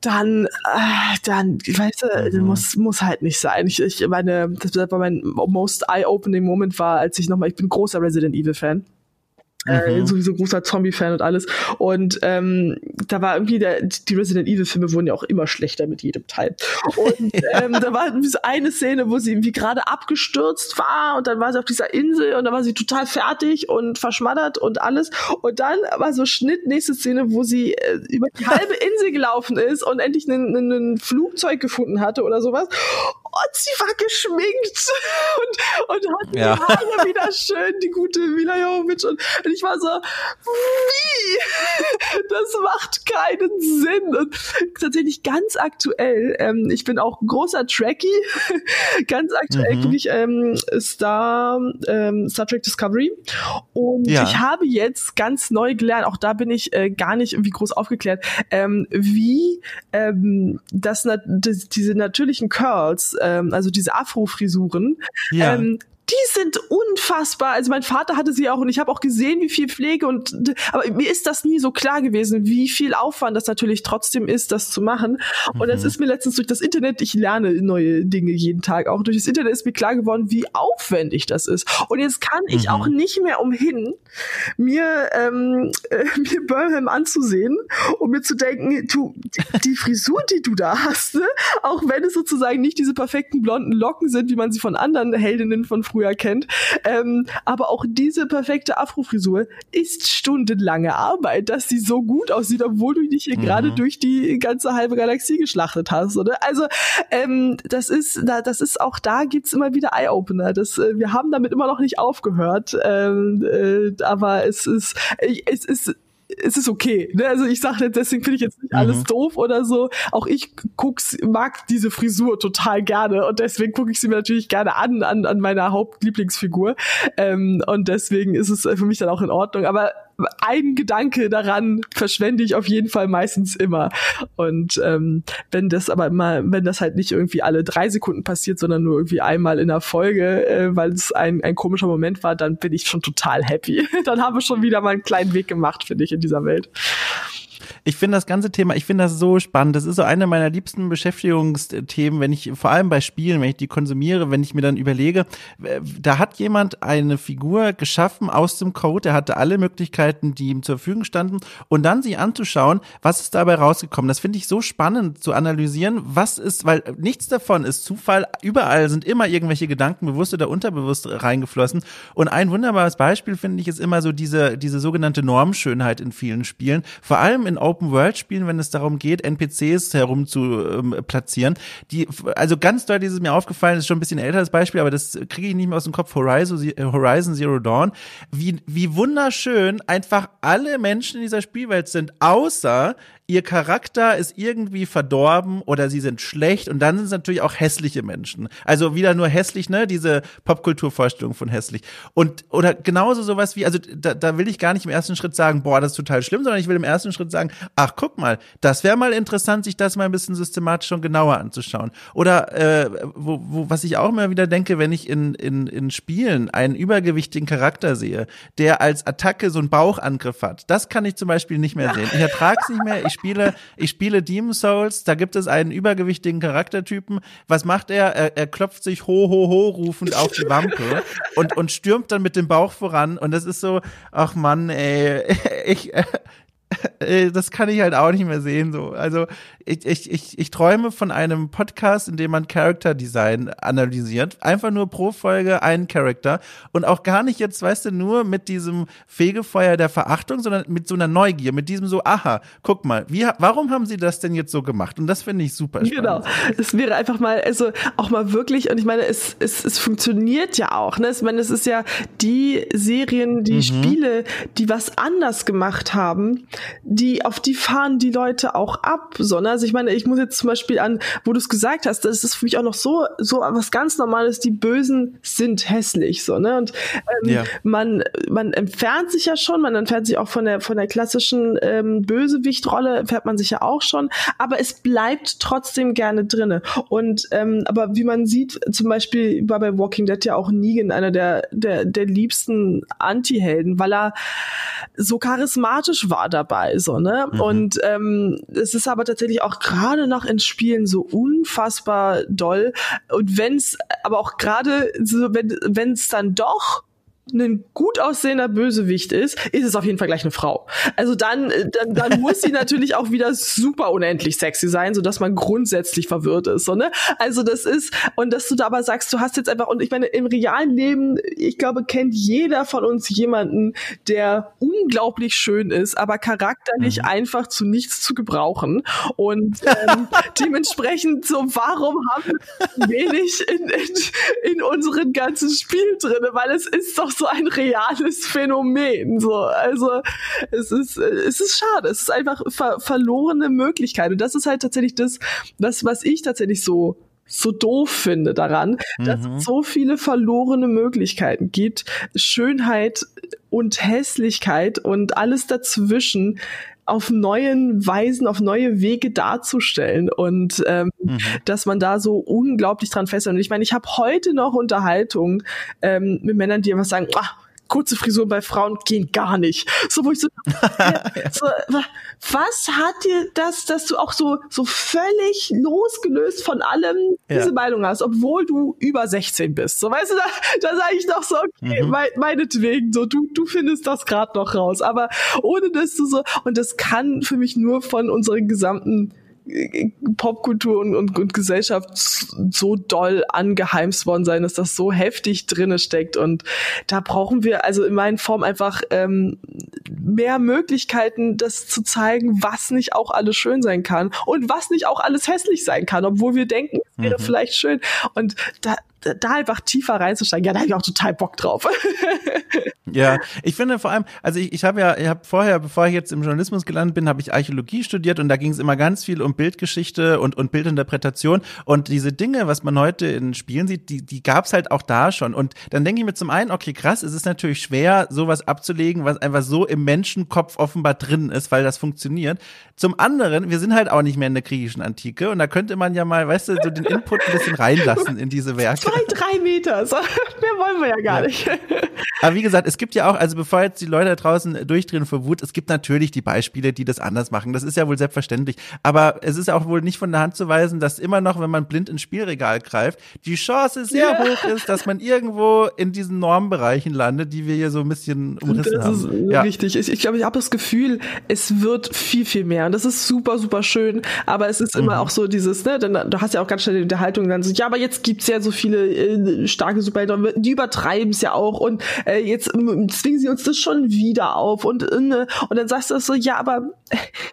dann, äh, dann, weißt du, mhm. muss, muss halt nicht sein. Ich, ich meine, das war mein most eye-opening Moment war, als ich nochmal, ich bin großer Resident Evil Äh, mhm. sowieso großer Zombie-Fan und alles. Und ähm, da war irgendwie der, die Resident Evil-Filme wurden ja auch immer schlechter mit jedem Teil. Und ähm, da war irgendwie so eine Szene, wo sie irgendwie gerade abgestürzt war und dann war sie auf dieser Insel und dann war sie total fertig und verschmattert und alles. Und dann war so Schnitt, nächste Szene, wo sie äh, über die halbe Insel gelaufen ist und endlich ein Flugzeug gefunden hatte oder sowas und sie war geschminkt und, und hat ja. die Haare wieder schön, die gute Mila Jovovich. Und, und ich war so, wie? Das macht keinen Sinn. Und tatsächlich ganz aktuell, ähm, ich bin auch großer Trekkie, ganz aktuell mhm. ich ähm, Star, ähm, Star Trek Discovery. Und ja. ich habe jetzt ganz neu gelernt, auch da bin ich äh, gar nicht irgendwie groß aufgeklärt, ähm, wie ähm, das, das diese natürlichen Curls ähm, also diese Afro-Frisuren, ja. ähm, die sind unfassbar. Also mein Vater hatte sie auch und ich habe auch gesehen, wie viel Pflege und aber mir ist das nie so klar gewesen, wie viel Aufwand das natürlich trotzdem ist, das zu machen. Und das mhm. ist mir letztens durch das Internet, ich lerne neue Dinge jeden Tag, auch durch das Internet ist mir klar geworden, wie aufwendig das ist. Und jetzt kann ich mhm. auch nicht mehr umhin, mir, ähm, äh, mir Burnham anzusehen und mir zu denken, du, die Frisur, die du da hast, ne? auch wenn es sozusagen nicht diese perfekten blonden Locken sind, wie man sie von anderen Heldinnen von früher kennt. Ähm, aber auch diese perfekte Afro-Frisur ist stundenlange Arbeit, dass sie so gut aussieht, obwohl du dich hier mhm. gerade durch die ganze halbe Galaxie geschlachtet hast, oder? Also ähm, das ist, da, das ist auch da gibt's immer wieder Eye-Opener. Das, äh, wir haben damit immer noch nicht aufgehört, ähm, äh, aber es ist, es ist es ist okay. Ne? Also ich sage jetzt, deswegen finde ich jetzt nicht alles mhm. doof oder so. Auch ich guck's, mag diese Frisur total gerne und deswegen gucke ich sie mir natürlich gerne an, an, an meiner Hauptlieblingsfigur. Ähm, und deswegen ist es für mich dann auch in Ordnung. Aber ein Gedanke daran verschwende ich auf jeden Fall meistens immer. Und ähm, wenn das aber mal, wenn das halt nicht irgendwie alle drei Sekunden passiert, sondern nur irgendwie einmal in der Folge, äh, weil es ein, ein komischer Moment war, dann bin ich schon total happy. dann haben wir schon wieder mal einen kleinen Weg gemacht, finde ich, in dieser Welt. Ich finde das ganze Thema, ich finde das so spannend. Das ist so eine meiner liebsten Beschäftigungsthemen, wenn ich, vor allem bei Spielen, wenn ich die konsumiere, wenn ich mir dann überlege, da hat jemand eine Figur geschaffen aus dem Code, der hatte alle Möglichkeiten, die ihm zur Verfügung standen und dann sich anzuschauen, was ist dabei rausgekommen. Das finde ich so spannend zu analysieren, was ist, weil nichts davon ist Zufall. Überall sind immer irgendwelche Gedanken bewusst oder unterbewusst reingeflossen. Und ein wunderbares Beispiel finde ich ist immer so diese, diese sogenannte Normschönheit in vielen Spielen. Vor allem in Open-World-Spielen, wenn es darum geht, NPCs herum zu ähm, platzieren. Die, also ganz deutlich ist es mir aufgefallen, ist schon ein bisschen älteres Beispiel, aber das kriege ich nicht mehr aus dem Kopf, Horizon, äh, Horizon Zero Dawn, wie, wie wunderschön einfach alle Menschen in dieser Spielwelt sind, außer ihr Charakter ist irgendwie verdorben oder sie sind schlecht und dann sind es natürlich auch hässliche Menschen. Also wieder nur hässlich, ne? Diese Popkulturvorstellung von hässlich. Und oder genauso sowas wie, also da, da will ich gar nicht im ersten Schritt sagen, boah, das ist total schlimm, sondern ich will im ersten Schritt sagen, ach guck mal, das wäre mal interessant, sich das mal ein bisschen systematisch und genauer anzuschauen. Oder äh, wo, wo, was ich auch immer wieder denke, wenn ich in, in, in Spielen einen übergewichtigen Charakter sehe, der als Attacke so einen Bauchangriff hat, das kann ich zum Beispiel nicht mehr sehen. Ich ertrage es nicht mehr. Ich spiele, ich spiele Demon Souls, da gibt es einen übergewichtigen Charaktertypen. Was macht er? Er, er klopft sich ho, ho, ho rufend auf die Wampe und, und stürmt dann mit dem Bauch voran. Und das ist so, ach Mann, ey, ich, äh, das kann ich halt auch nicht mehr sehen. So. Also ich, ich, ich, ich träume von einem Podcast, in dem man Character Design analysiert. Einfach nur pro Folge einen Charakter und auch gar nicht jetzt, weißt du, nur mit diesem Fegefeuer der Verachtung, sondern mit so einer Neugier, mit diesem so, aha, guck mal, wie, warum haben sie das denn jetzt so gemacht? Und das finde ich super spannend. Genau. Es wäre einfach mal, also auch mal wirklich, und ich meine, es, es, es funktioniert ja auch. Ne? Ich meine, es ist ja die Serien, die mhm. Spiele, die was anders gemacht haben, die, auf die fahren die Leute auch ab, so, ne? Also ich meine, ich muss jetzt zum Beispiel an, wo du es gesagt hast, das ist für mich auch noch so, so was ganz Normales, die Bösen sind hässlich, so, ne? Und ähm, ja. man, man entfernt sich ja schon, man entfernt sich auch von der, von der klassischen ähm, Bösewichtrolle, entfernt man sich ja auch schon, aber es bleibt trotzdem gerne drinne. Und ähm, aber wie man sieht, zum Beispiel war bei Walking Dead ja auch Negan einer der, der, der liebsten Anti-Helden, weil er so charismatisch war dabei, so, ne? Mhm. Und ähm, es ist aber tatsächlich auch gerade noch in Spielen so unfassbar doll. Und wenn's, aber auch gerade so, wenn wenn es dann doch ein gut aussehender Bösewicht ist, ist es auf jeden Fall gleich eine Frau. Also dann, dann, dann muss sie natürlich auch wieder super unendlich sexy sein, so dass man grundsätzlich verwirrt ist, so, ne? Also das ist, und dass du da aber sagst, du hast jetzt einfach, und ich meine, im realen Leben, ich glaube, kennt jeder von uns jemanden, der unglaublich schön ist, aber charakterlich mhm. einfach zu nichts zu gebrauchen. Und ähm, dementsprechend so, warum haben wir wenig in, in, in unseren ganzen Spielen drinne? Weil es ist doch so ein reales Phänomen. So, also es ist, es ist schade. Es ist einfach ver verlorene Möglichkeit. Und das ist halt tatsächlich das, was, was ich tatsächlich so so doof finde daran, mhm. dass es so viele verlorene Möglichkeiten gibt, Schönheit und Hässlichkeit und alles dazwischen auf neuen Weisen, auf neue Wege darzustellen und ähm, mhm. dass man da so unglaublich dran festhält. Und ich meine, ich habe heute noch Unterhaltung ähm, mit Männern, die einfach sagen, ah, kurze Frisuren bei Frauen gehen gar nicht. So, wo ich so, so was hat dir das, dass du auch so, so völlig losgelöst von allem ja. diese Meinung hast, obwohl du über 16 bist. So, weißt du, da, da sage ich doch so, okay, mhm. mein, meinetwegen, so, du, du findest das gerade noch raus. Aber ohne dass du so, und das kann für mich nur von unseren gesamten Popkultur und, und, und Gesellschaft so doll angeheimst worden sein, dass das so heftig drinne steckt. Und da brauchen wir also in meinen Form einfach ähm, mehr Möglichkeiten, das zu zeigen, was nicht auch alles schön sein kann und was nicht auch alles hässlich sein kann, obwohl wir denken, es wäre mhm. vielleicht schön. Und da, da einfach tiefer reinzusteigen, ja, da habe ich auch total Bock drauf. ja, ich finde vor allem, also ich, ich habe ja, ich habe vorher, bevor ich jetzt im Journalismus gelandet bin, habe ich Archäologie studiert und da ging es immer ganz viel um Bildgeschichte und, und Bildinterpretation und diese Dinge, was man heute in Spielen sieht, die, die gab es halt auch da schon und dann denke ich mir zum einen, okay, krass, es ist natürlich schwer, sowas abzulegen, was einfach so im Menschenkopf offenbar drin ist, weil das funktioniert. Zum anderen, wir sind halt auch nicht mehr in der griechischen Antike und da könnte man ja mal, weißt du, so den Input ein bisschen reinlassen in diese Werke zwei, drei Meter. So, mehr wollen wir ja gar ja. nicht. Aber wie gesagt, es gibt ja auch, also bevor jetzt die Leute da draußen durchdrehen vor Wut, es gibt natürlich die Beispiele, die das anders machen. Das ist ja wohl selbstverständlich. Aber es ist auch wohl nicht von der Hand zu weisen, dass immer noch, wenn man blind ins Spielregal greift, die Chance sehr ja. hoch ist, dass man irgendwo in diesen Normbereichen landet, die wir hier so ein bisschen umrissen das haben. Das ist ja. richtig. Ich, ich glaube, ich habe das Gefühl, es wird viel, viel mehr. Und das ist super, super schön. Aber es ist immer mhm. auch so dieses, ne, denn du hast ja auch ganz schnell unter den Unterhaltungen dann so, ja, aber jetzt gibt's ja so viele äh, starke Superhelden, die übertreiben es ja auch und äh, jetzt zwingen sie uns das schon wieder auf und äh, und dann sagst du so, ja, aber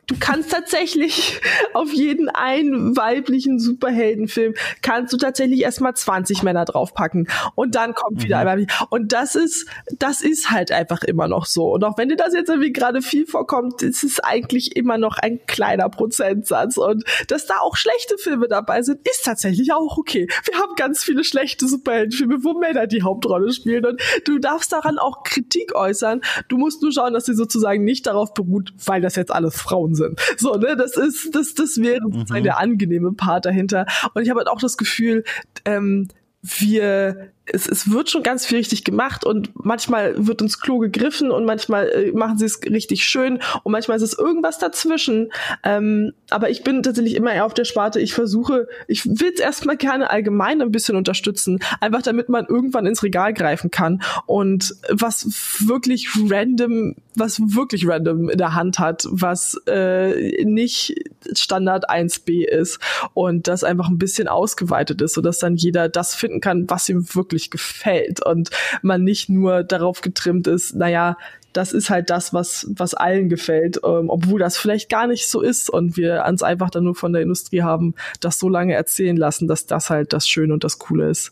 du kannst tatsächlich auf jeden einen weiblichen Superheldenfilm kannst du tatsächlich erstmal 20 Männer draufpacken und dann kommt mhm. wieder einmal und das ist das ist halt einfach immer noch so und auch wenn dir das jetzt irgendwie gerade viel vorkommt, ist es eigentlich immer noch ein kleiner Prozentsatz und dass da auch schlechte Filme dabei sind, ist tatsächlich auch okay. Wir haben ganz viele schlechte Superheldenfilme, wo Männer die Hauptrolle spielen und du darfst daran auch Kritik äußern. Du musst nur schauen, dass sie sozusagen nicht darauf beruht, weil das jetzt alles Frauen sind. So, ne, das ist, das, das wäre mhm. sozusagen der angenehme Part dahinter. Und ich habe halt auch das Gefühl, ähm, wir es, es wird schon ganz viel richtig gemacht und manchmal wird ins Klo gegriffen und manchmal äh, machen sie es richtig schön und manchmal ist es irgendwas dazwischen. Ähm, aber ich bin tatsächlich immer eher auf der Sparte. Ich versuche, ich will es erstmal gerne allgemein ein bisschen unterstützen, einfach damit man irgendwann ins Regal greifen kann und was wirklich random, was wirklich random in der Hand hat, was äh, nicht Standard 1b ist und das einfach ein bisschen ausgeweitet ist, sodass dann jeder das finden kann, was ihm wirklich wirklich gefällt und man nicht nur darauf getrimmt ist, naja, das ist halt das, was, was allen gefällt, ähm, obwohl das vielleicht gar nicht so ist und wir uns einfach dann nur von der Industrie haben, das so lange erzählen lassen, dass das halt das Schöne und das Coole ist,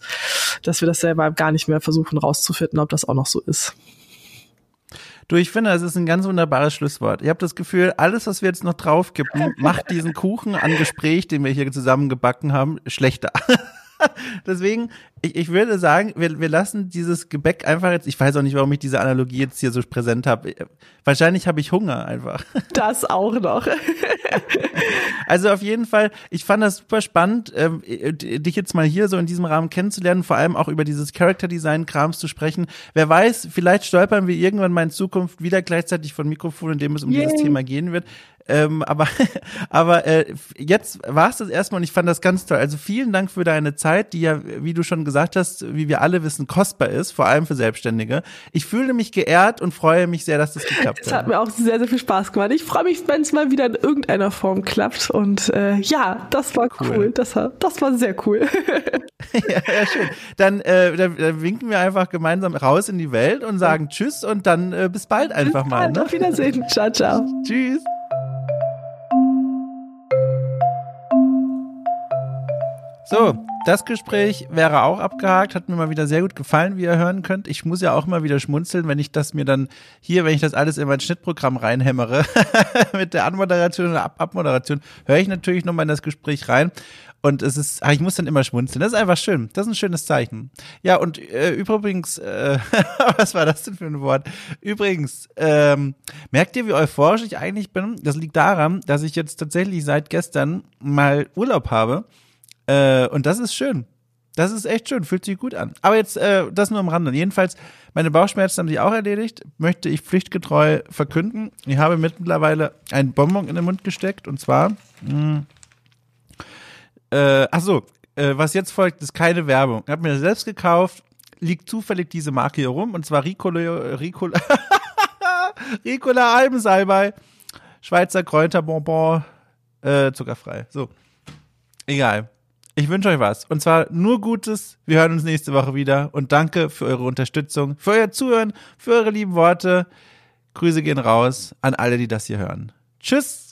dass wir das selber gar nicht mehr versuchen rauszufinden, ob das auch noch so ist. Du, ich finde, es ist ein ganz wunderbares Schlusswort. Ich habe das Gefühl, alles, was wir jetzt noch draufkippen, macht diesen Kuchen an Gespräch, den wir hier zusammengebacken haben, schlechter. Deswegen, ich, ich würde sagen, wir, wir lassen dieses Gebäck einfach jetzt, ich weiß auch nicht, warum ich diese Analogie jetzt hier so präsent habe. Wahrscheinlich habe ich Hunger einfach. Das auch noch. also auf jeden Fall, ich fand das super spannend, ähm, dich jetzt mal hier so in diesem Rahmen kennenzulernen, vor allem auch über dieses Character Design Krams zu sprechen. Wer weiß, vielleicht stolpern wir irgendwann mal in Zukunft wieder gleichzeitig von Mikrofon, in dem es um Yay. dieses Thema gehen wird. Ähm, aber aber äh, jetzt war es das erstmal und ich fand das ganz toll. Also vielen Dank für deine Zeit, die ja, wie du schon gesagt hast, wie wir alle wissen, kostbar ist, vor allem für Selbstständige. Ich fühle mich geehrt und freue mich sehr, dass das geklappt hat. Es hat mir auch sehr, sehr viel Spaß gemacht. Ich freue mich, wenn es mal wieder in irgendeiner Form klappt. Und äh, ja, das war cool. cool. Das, war, das war sehr cool. ja, ja, schön. Dann, äh, dann, dann, winken wir einfach gemeinsam raus in die Welt und sagen Tschüss und dann äh, bis bald einfach bis mal. Ne? Auf Wiedersehen. Ciao, ciao. Tschüss. So, das Gespräch wäre auch abgehakt, hat mir mal wieder sehr gut gefallen, wie ihr hören könnt. Ich muss ja auch immer wieder schmunzeln, wenn ich das mir dann hier, wenn ich das alles in mein Schnittprogramm reinhämmere, mit der Anmoderation oder Ab Abmoderation, höre ich natürlich nochmal in das Gespräch rein. Und es ist, ich muss dann immer schmunzeln. Das ist einfach schön. Das ist ein schönes Zeichen. Ja, und äh, übrigens, äh, was war das denn für ein Wort? Übrigens, ähm, merkt ihr, wie euphorisch ich eigentlich bin? Das liegt daran, dass ich jetzt tatsächlich seit gestern mal Urlaub habe äh, und das ist schön. Das ist echt schön, fühlt sich gut an. Aber jetzt äh, das nur am Rande. Jedenfalls, meine Bauchschmerzen haben sich auch erledigt. Möchte ich pflichtgetreu verkünden. Ich habe mittlerweile ein Bonbon in den Mund gesteckt und zwar. Mh, äh, ach so, äh, was jetzt folgt, ist keine Werbung. Ich habe mir das selbst gekauft. Liegt zufällig diese Marke hier rum und zwar Ricola, Ricola, Ricola Albensalbei, Schweizer Kräuterbonbon, äh, zuckerfrei. So, egal. Ich wünsche euch was. Und zwar nur Gutes. Wir hören uns nächste Woche wieder. Und danke für eure Unterstützung, für euer Zuhören, für eure lieben Worte. Grüße gehen raus an alle, die das hier hören. Tschüss.